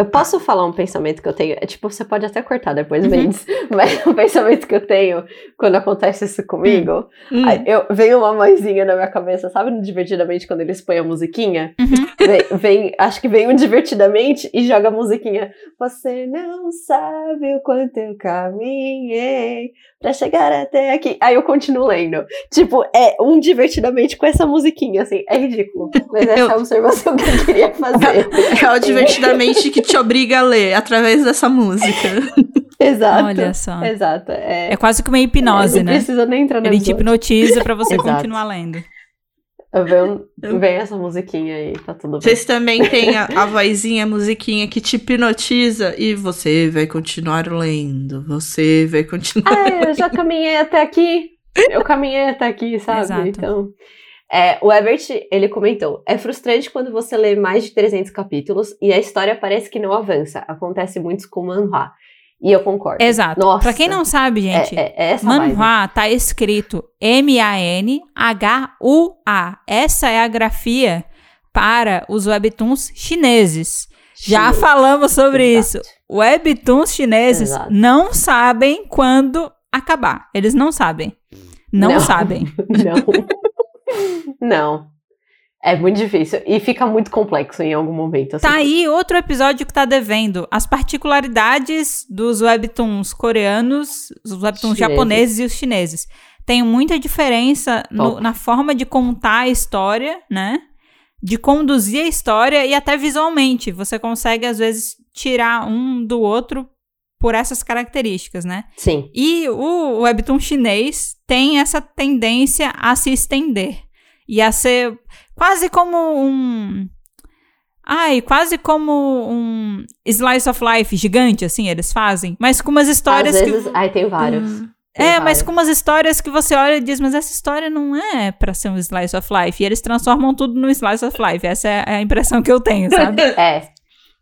Eu posso falar um pensamento que eu tenho? É, tipo, você pode até cortar depois, Uhum. Mendes. Mas um pensamento que eu tenho quando acontece isso comigo. Hum. Aí eu, vem uma mãezinha na minha cabeça, sabe? no Divertidamente, quando eles põem a musiquinha? Uhum. Vem, vem- acho que vem um Divertidamente e joga a musiquinha. Você não sabe o quanto eu caminhei pra chegar até aqui. Aí eu continuo lendo. Tipo, é um Divertidamente com essa musiquinha, assim. É ridículo. Mas essa Eu- é a observação que eu queria fazer. É o divertidamente que te obriga a ler através dessa música. Exato. Olha só. Exato. É, É quase que uma hipnose, não né? precisa nem entrar na Ele te hipnotiza pra você Exato. continuar lendo. Vem, vem essa musiquinha aí, tá tudo bem. Vocês também têm a, a vozinha, a musiquinha que te hipnotiza e você vai continuar lendo. Você vai continuar. Ah, eu já caminhei até aqui. Eu caminhei até aqui, sabe? Exato. Então. É, o Ebert, ele comentou: é frustrante quando você lê mais de 300 capítulos e a história parece que não avança. Acontece muito com manhwa. E eu concordo. Exato. Nossa. Pra quem não sabe, gente, é, é, é. Manhua tá escrito M-A-N-H-U-A. Essa é a grafia para os webtoons chineses. Já falamos sobre Exato. isso. Webtoons chineses Exato. não sabem quando acabar. Eles não sabem. Não, Não. sabem. Não. não. É muito difícil. E fica muito complexo em algum momento. Assim. Tá aí outro episódio que tá devendo. As particularidades dos webtoons coreanos, os webtoons Chineses. japoneses e os chineses. Tem muita diferença no- na forma de contar a história, né? De conduzir a história e até visualmente. Você consegue, às vezes, tirar um do outro por essas características, né? Sim. E o webtoon chinês tem essa tendência a se estender e a ser quase como um Ai, quase como um slice of life gigante, assim, eles fazem. Mas com umas histórias Às vezes, que. ai, tem vários. Hum. Tem É, mas com umas histórias que você olha e diz, mas essa história não é pra ser um slice of life. E eles transformam tudo num slice of life. Essa é a impressão que eu tenho, sabe? É,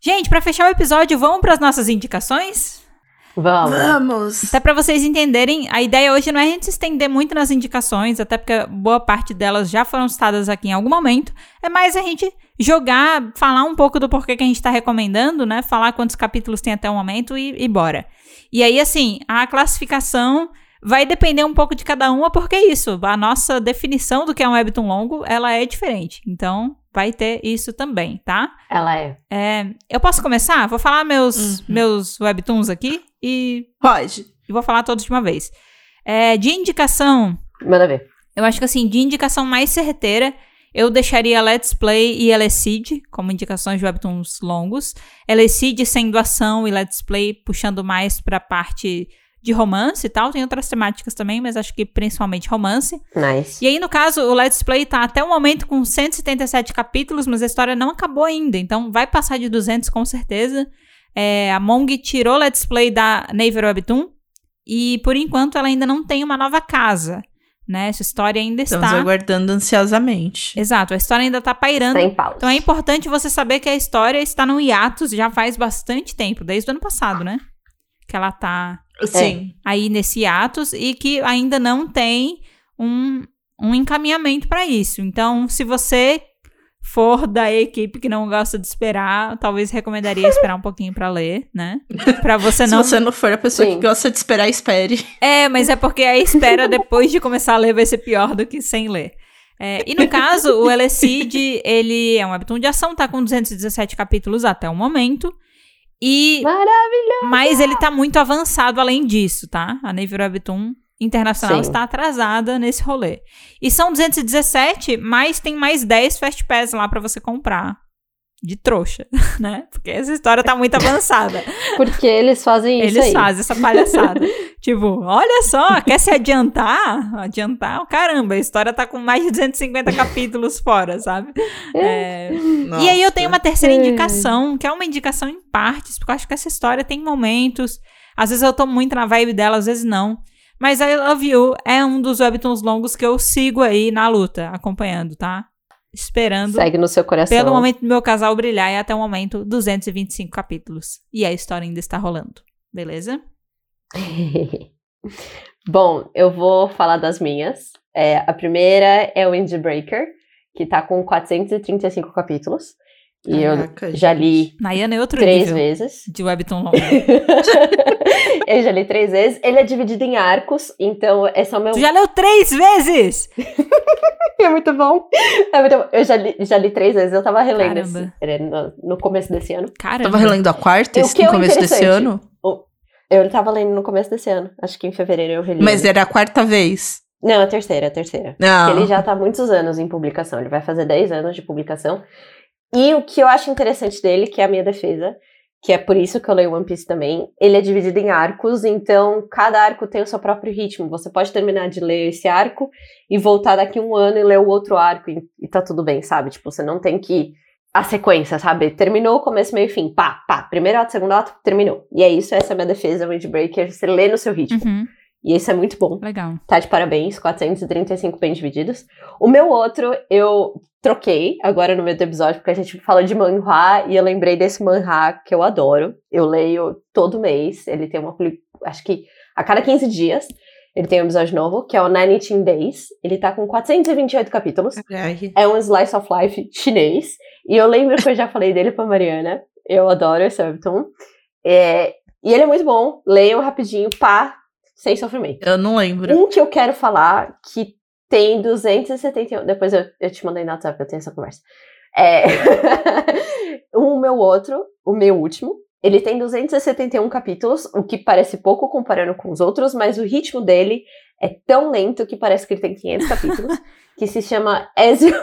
Gente, pra fechar o episódio, vamos pras nossas indicações? Vamos. Vamos. Até pra vocês entenderem, a ideia hoje não é a gente se estender muito nas indicações, até porque boa parte delas já foram citadas aqui em algum momento. É mais a gente jogar, falar um pouco do porquê que a gente tá recomendando, né? Falar quantos capítulos tem até o momento e, e bora. E aí, assim, a classificação vai depender um pouco de cada uma, porque é isso. A nossa definição do que é um webtoon longo, ela é diferente. Então, vai ter isso também, tá? Ela é. É, eu posso começar? Vou falar meus, Uhum. meus webtoons aqui e Pode. e vou falar todos de uma vez. É, de indicação, Manda ver. eu acho que assim, de indicação mais certeira, eu deixaria Let's Play e Elecid como indicações de webtoons longos. Elecid sendo ação e Let's Play puxando mais pra parte de romance e tal. Tem outras temáticas também, mas acho que principalmente romance. Nice. E aí, no caso, o Let's Play tá até o momento com 177 capítulos, mas a história não acabou ainda. Então, vai passar de 200 com certeza. É, a Mong tirou Let's Play da Naver Webtoon. E, por enquanto, ela ainda não tem uma nova casa. Né? Essa história ainda Estamos está... aguardando ansiosamente. Exato, a história ainda tá pairando. Sem pausa. Então, é importante você saber que a história está no hiatus já faz bastante tempo. Desde o ano passado, né? Que ela tá Sim. aí nesse atos e que ainda não tem um, um encaminhamento para isso. Então, se você for da equipe que não gosta de esperar, talvez recomendaria esperar um pouquinho para ler, né? Para você Se não você não for a pessoa Sim. que gosta de esperar, espere. É, mas é porque a espera depois de começar a ler vai ser pior do que sem ler. É, e no caso, o Elecid, ele é um webtoon de ação, tá com 217 capítulos até o momento. E Maravilhoso. mas ele tá muito avançado além disso, tá? A Navy Webtoon Internacional Sim. está atrasada nesse rolê. E são 217, mas tem mais 10 Fast Pass lá pra você comprar. De trouxa, né? Porque essa história tá muito avançada. Porque eles fazem isso Eles aí. fazem essa palhaçada. tipo, olha só, quer se adiantar? Adiantar? Caramba, a história tá com mais de 250 capítulos fora, sabe? É, e aí eu tenho uma terceira É. indicação, que é uma indicação em partes, porque eu acho que essa história tem momentos. Às vezes eu tô muito na vibe dela, às vezes não. Mas I Love You é um dos webtoons longos que eu sigo aí na luta, acompanhando, tá? Esperando Segue no seu coração. pelo momento do meu casal brilhar e até o momento 225 capítulos. E a história ainda está rolando. Beleza? Bom, eu vou falar das minhas. É, a primeira é o Indie Breaker, que tá com 435 capítulos. E Caraca, eu já li Nayana é outro três nível vezes. de webtoon longo. eu já li três vezes. Ele é dividido em arcos, então esse é o meu. tu já leu três vezes? É muito bom. É muito bom. Eu já li, já li três vezes. Eu tava relendo esse, no, no começo desse ano. Caramba. Tava relendo a quarta no é o começo desse interessante? ano? Eu tava lendo no começo desse ano. Acho que em fevereiro eu reli. Mas era a quarta vez. Não, a terceira, a terceira. Não. Porque ele já tá há muitos anos em publicação. Ele vai fazer 10 anos de publicação. E o que eu acho interessante dele, que é a minha defesa, que é por isso que eu leio One Piece também, ele é dividido em arcos, então cada arco tem o seu próprio ritmo. Você pode terminar de ler esse arco e voltar daqui um ano e ler o outro arco e, e tá tudo bem, sabe? Tipo, você não tem que. A sequência, sabe? Terminou, começo, meio fim. Pá, pá. Primeiro ato, segundo ato, terminou. E é isso, essa é a minha defesa, Windbreaker. Você lê no seu ritmo. Uhum, E isso é muito bom. legal. Tá de parabéns, 435 bem divididos. O meu outro, eu troquei agora no meio do episódio, porque a gente falou de manhwa e eu lembrei desse manhwa que eu adoro. Eu leio todo mês, ele tem uma. Acho que a cada 15 dias ele tem um episódio novo, que é o 19 Days. Ele tá com 428 capítulos. Ai, É um slice of life chinês. E eu lembro que eu já falei dele pra Mariana. Eu adoro esse webtoon. É, e ele é muito bom. Leiam rapidinho, pá, sem sofrimento. Eu não lembro. Um que eu quero falar que tem 271. Depois eu, eu te mandei no WhatsApp, eu tenho essa conversa. É... o meu outro, o meu último, ele tem 271 capítulos, o que parece pouco comparando com os outros, mas o ritmo dele é tão lento que parece que ele tem 500 capítulos, que se chama As You,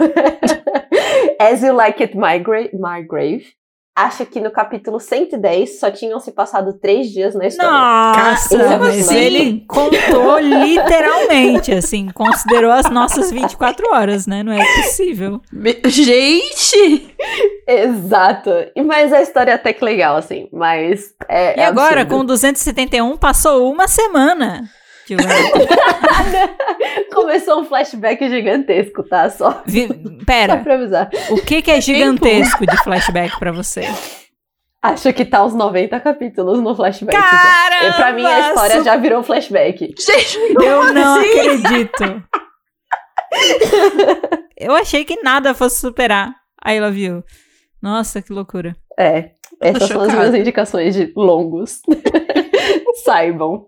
As you Like It My, Gra- My Grave. Acho que no capítulo 110 só tinham se passado três dias na história. Nossa, Como mas ele contou literalmente, assim, considerou as nossas 24 horas, né? Não é possível. Gente! Exato. E- Mas a história é até que legal, assim. Mas é. E é agora, absurdo. com 271, passou uma semana. Webtoon. Começou um flashback gigantesco, tá? Só, Vi- só Pera, pra avisar. o que, que é gigantesco de flashback pra você? Acho que tá uns 90 capítulos no flashback. Caramba! E pra mim a história já virou flashback. Gente, Eu não assim? acredito. Eu achei que nada fosse superar I Love You. Nossa, que loucura. É. Essas são as minhas indicações de longos. Saibam.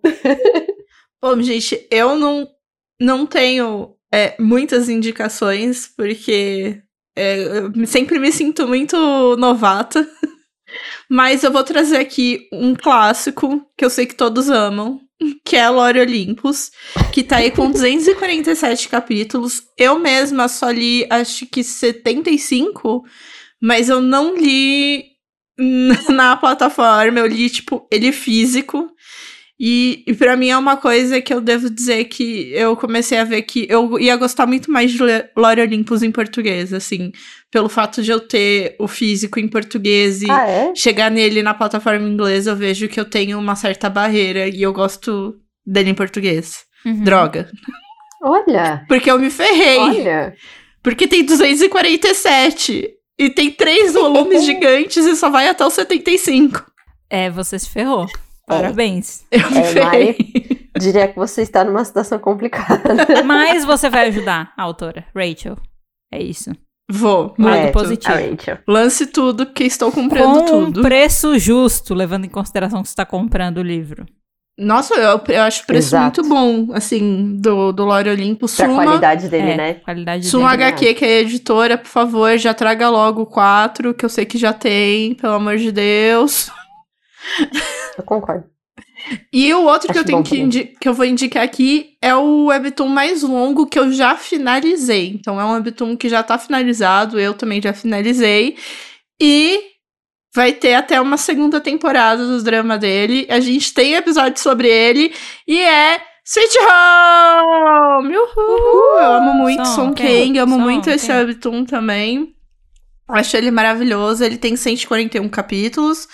Bom, gente, eu não, não tenho é, muitas indicações, porque é, eu sempre me sinto muito novata. Mas eu vou trazer aqui um clássico que eu sei que todos amam, que é a Lore Olympus, que tá aí com 247 capítulos. Eu mesma só li, acho que 75, mas eu não li na plataforma, eu li, tipo, ele físico. E, e para mim é uma coisa que eu devo dizer que eu comecei a ver que eu ia gostar muito mais de Lore Olympus em português, assim, pelo fato de eu ter o físico em português e Ah, é? chegar nele na plataforma inglesa, eu vejo que eu tenho uma certa barreira e eu gosto dele em português. Uhum. Droga. Olha. Porque eu me ferrei. Olha. Porque tem 247. E tem três volumes gigantes e só vai até o 75. É, você se ferrou. Parabéns. Eu me É, ferrei. Diria que você está numa situação complicada. Mas você vai ajudar a autora, Rachel. É isso. Vou. Lado É, positivo. Lance tudo, porque estou comprando Com um tudo. preço justo, levando em consideração que você está comprando o livro. Nossa, eu, eu acho o preço Exato. muito bom, assim, do, do Lore Olympus. Pra Suma, qualidade dele, é, né? qualidade Suma dele. HQ, que é editora, por favor, já traga logo quatro, que eu sei que já tem, pelo amor de Deus. Eu concordo. E o outro que Acho eu tenho que, indi- que eu vou indicar aqui é o webtoon mais longo que eu já finalizei. Então é um webtoon que já tá finalizado, eu também já finalizei. E vai ter até uma segunda temporada do drama dele. A gente tem episódio sobre ele e é Sweet Home! Uhul! Eu amo muito Song Song Kang, amo Song muito esse webtoon também. Acho ele maravilhoso. Ele tem 141 capítulos,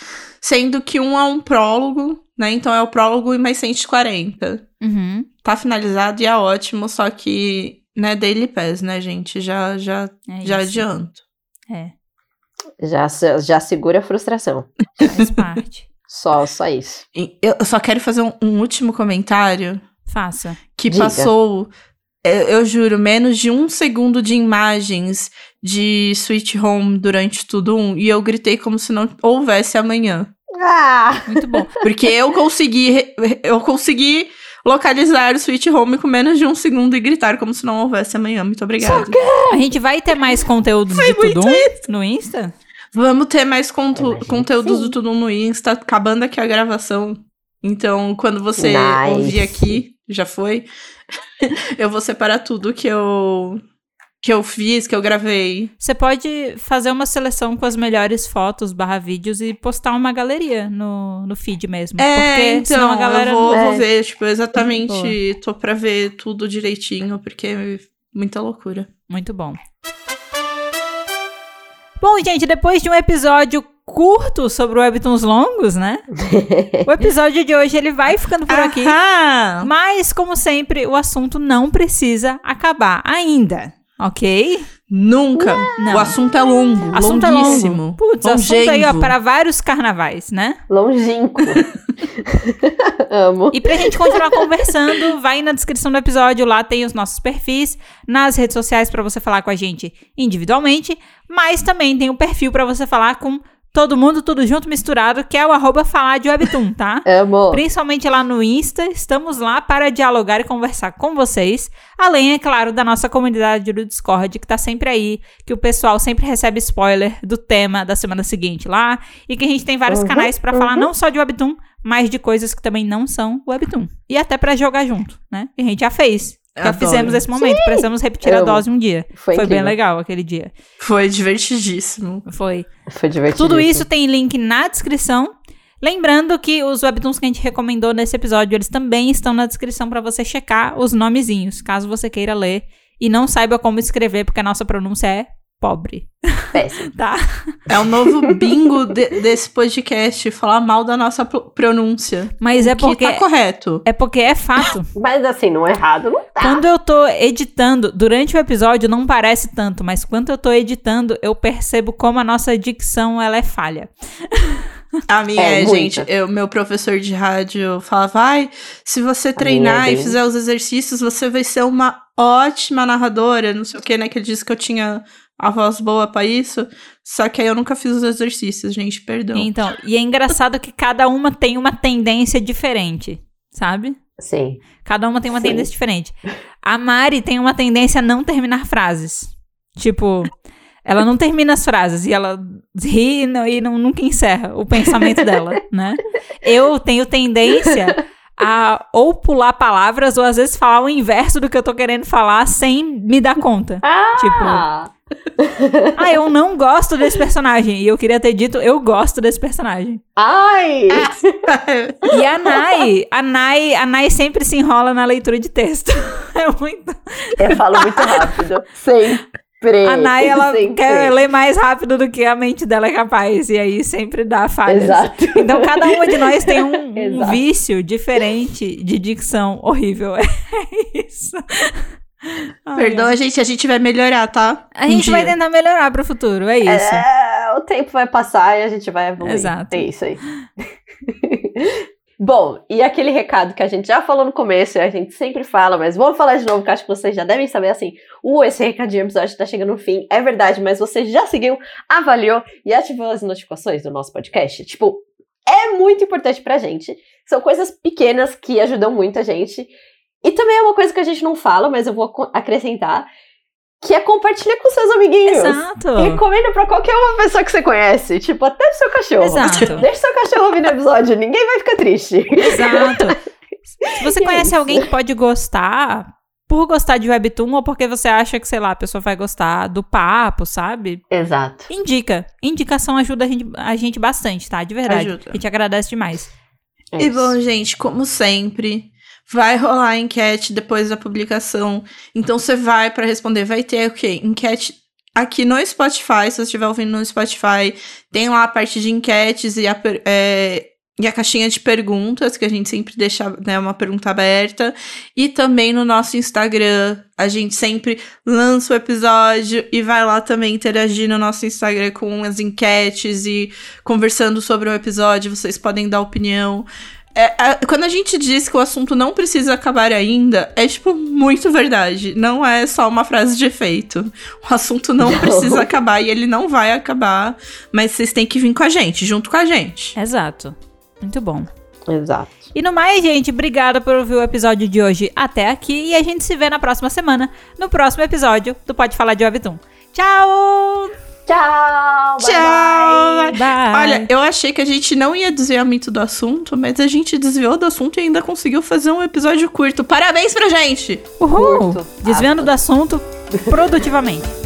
sendo que um é um prólogo, né? Então é o prólogo e mais 140. Uhum. Tá finalizado e é ótimo, só que, né, Daily Pass, né, gente? Já, já, É já isso. adianto. É, Já, já segura a frustração. faz parte. Só, só isso. E Eu só quero fazer um, um último comentário Faça. que Diga. passou, eu, eu juro, menos de um segundo de imagens de Sweet Home durante tudo um, e eu gritei como se não houvesse amanhã. Ah! Muito bom. Porque eu consegui, eu consegui localizar o Sweet Home com menos de um segundo e gritar como se não houvesse amanhã. Muito obrigada. A gente vai ter mais conteúdos de muito Tudum no Insta? Vamos ter mais conteúdos do Tudo no Insta, acabando aqui a gravação. Então, quando você Nice. ouvir aqui, já foi, eu vou separar tudo que eu que eu fiz, que eu gravei. Você pode fazer uma seleção com as melhores fotos barra vídeos e postar uma galeria no, no feed mesmo. É, porque então, senão a galera eu vou, não... vou É. ver, tipo, exatamente, tô pra ver tudo direitinho, porque é muita loucura. Muito bom. Bom, gente, depois de um episódio curto sobre webtoons longos, né? O episódio de hoje ele vai ficando por aqui. Aham! Mas, como sempre, o assunto não precisa acabar ainda, ok? Nunca! Não. O assunto é longo, Assunto é longuíssimo. longo. Putz, assunto aí, ó, para vários carnavais, né? Longínquo. Amo. E pra gente continuar conversando, vai na descrição do episódio, lá tem os nossos perfis, nas redes sociais pra você falar com a gente individualmente, mas também tem o perfil pra você falar com todo mundo, tudo junto, misturado, que é o arroba falar de webtoon, tá? Amo. Principalmente lá no Insta, estamos lá para dialogar e conversar com vocês. Além, é claro, da nossa comunidade do Discord, que tá sempre aí, que o pessoal sempre recebe spoiler do tema da semana seguinte lá. E que a gente tem vários Uhum, canais para falar uhum. não só de Webtoon, mas de coisas que também não são Webtoon. E até para jogar junto, né? Que a gente já fez. Já Adoro. fizemos esse momento, precisamos repetir a Amo. dose um dia. Foi, Foi, bem legal aquele dia. Foi divertidíssimo. Foi. Foi divertido. Tudo isso tem link na descrição. Lembrando que os webtoons que a gente recomendou nesse episódio, eles também estão na descrição para você checar os nomezinhos, caso você queira ler e não saiba como escrever, porque a nossa pronúncia é pobre, péssimo. tá? É o novo bingo de- desse podcast, falar mal da nossa pro- pronúncia. Mas é Que porque tá correto. é porque é fato. Mas assim, não é errado, não tá. Quando eu tô editando, durante o episódio não parece tanto, mas quando eu tô editando, eu percebo como a nossa dicção ela é falha. A minha É, é, gente, eu, meu professor de rádio falava, vai, se você treinar é e fizer os exercícios, você vai ser uma ótima narradora, não sei o que, né, que ele disse que eu tinha a voz boa pra isso, só que aí eu nunca fiz os exercícios, gente, perdão. Então, e é engraçado que cada uma tem uma tendência diferente, sabe? Sim. Cada uma tem uma Sim. tendência diferente. A Mari tem uma tendência a não terminar frases. Tipo, ela não termina as frases e ela ri e não- e não, nunca encerra o pensamento dela, né? Eu tenho tendência a ou pular palavras ou às vezes falar o inverso do que eu tô querendo falar sem me dar conta. Ah! Ah, eu não gosto desse personagem. E eu queria ter dito, eu gosto desse personagem. Ai! E a Nai, a Nai, a Nai sempre se enrola na leitura de texto. É muito. Eu falo muito rápido. Sempre. A Nai, ela sempre. quer ler mais rápido do que a mente dela é capaz. E aí sempre dá falhas. Exato. Então cada uma de nós tem um, um vício diferente de dicção horrível. É isso. Ai, ai. a gente, a gente vai melhorar, tá? A Um gente vai dia. tentar melhorar pro futuro, é isso. É, o tempo vai passar e a gente vai evoluir. Exato. É isso aí. Bom, e aquele recado que a gente já falou no começo, e a gente sempre fala, mas vamos falar de novo, que acho que vocês já devem saber assim. Uh, esse recadinho do episódio tá chegando no fim. É verdade, mas você já seguiu, avaliou e ativou as notificações do nosso podcast? Tipo, é muito importante pra gente. São coisas pequenas que ajudam muito a gente. E também é uma coisa que a gente não fala, mas eu vou acrescentar, que é compartilhar com seus amiguinhos. Exato. Recomenda pra qualquer uma pessoa que você conhece. Tipo, até o seu cachorro. Exato. Deixa o seu cachorro ouvir no episódio, ninguém vai ficar triste. Exato. Se você E é conhece isso. alguém que pode gostar, por gostar de Webtoon ou porque você acha que, sei lá, a pessoa vai gostar do papo, sabe? Exato. Indica. Indicação ajuda a gente, a gente bastante, tá? De verdade. Ajuda. A gente agradece demais. É E bom, gente, como sempre, vai rolar a enquete depois da publicação. Então você vai pra responder, vai ter o quê? Enquete aqui no Spotify, se você estiver ouvindo no Spotify, tem lá a parte de enquetes e a, é, e a caixinha de perguntas, que a gente sempre deixa né, uma pergunta aberta. E também no nosso Instagram, a gente sempre lança o episódio e vai lá também interagir no nosso Instagram com as enquetes e conversando sobre o episódio. Vocês podem dar opinião. É, é, quando a gente diz que o assunto não precisa acabar ainda, é tipo muito verdade. Não é só uma frase de efeito. O assunto não, Não. precisa acabar e ele não vai acabar, mas vocês têm que vir com a gente, junto com a gente. Exato. Muito bom. Exato. E no mais, gente, obrigada por ouvir o episódio de hoje até aqui. E a gente se vê na próxima semana, no próximo episódio do Pode Falar de Webtoon. Tchau! Tchau! bye Tchau! bye. Bye! Olha, eu achei que a gente não ia desviar muito do assunto, mas a gente desviou do assunto e ainda conseguiu fazer um episódio curto. Parabéns pra gente! Uhul! Curto. Desviando do assunto produtivamente.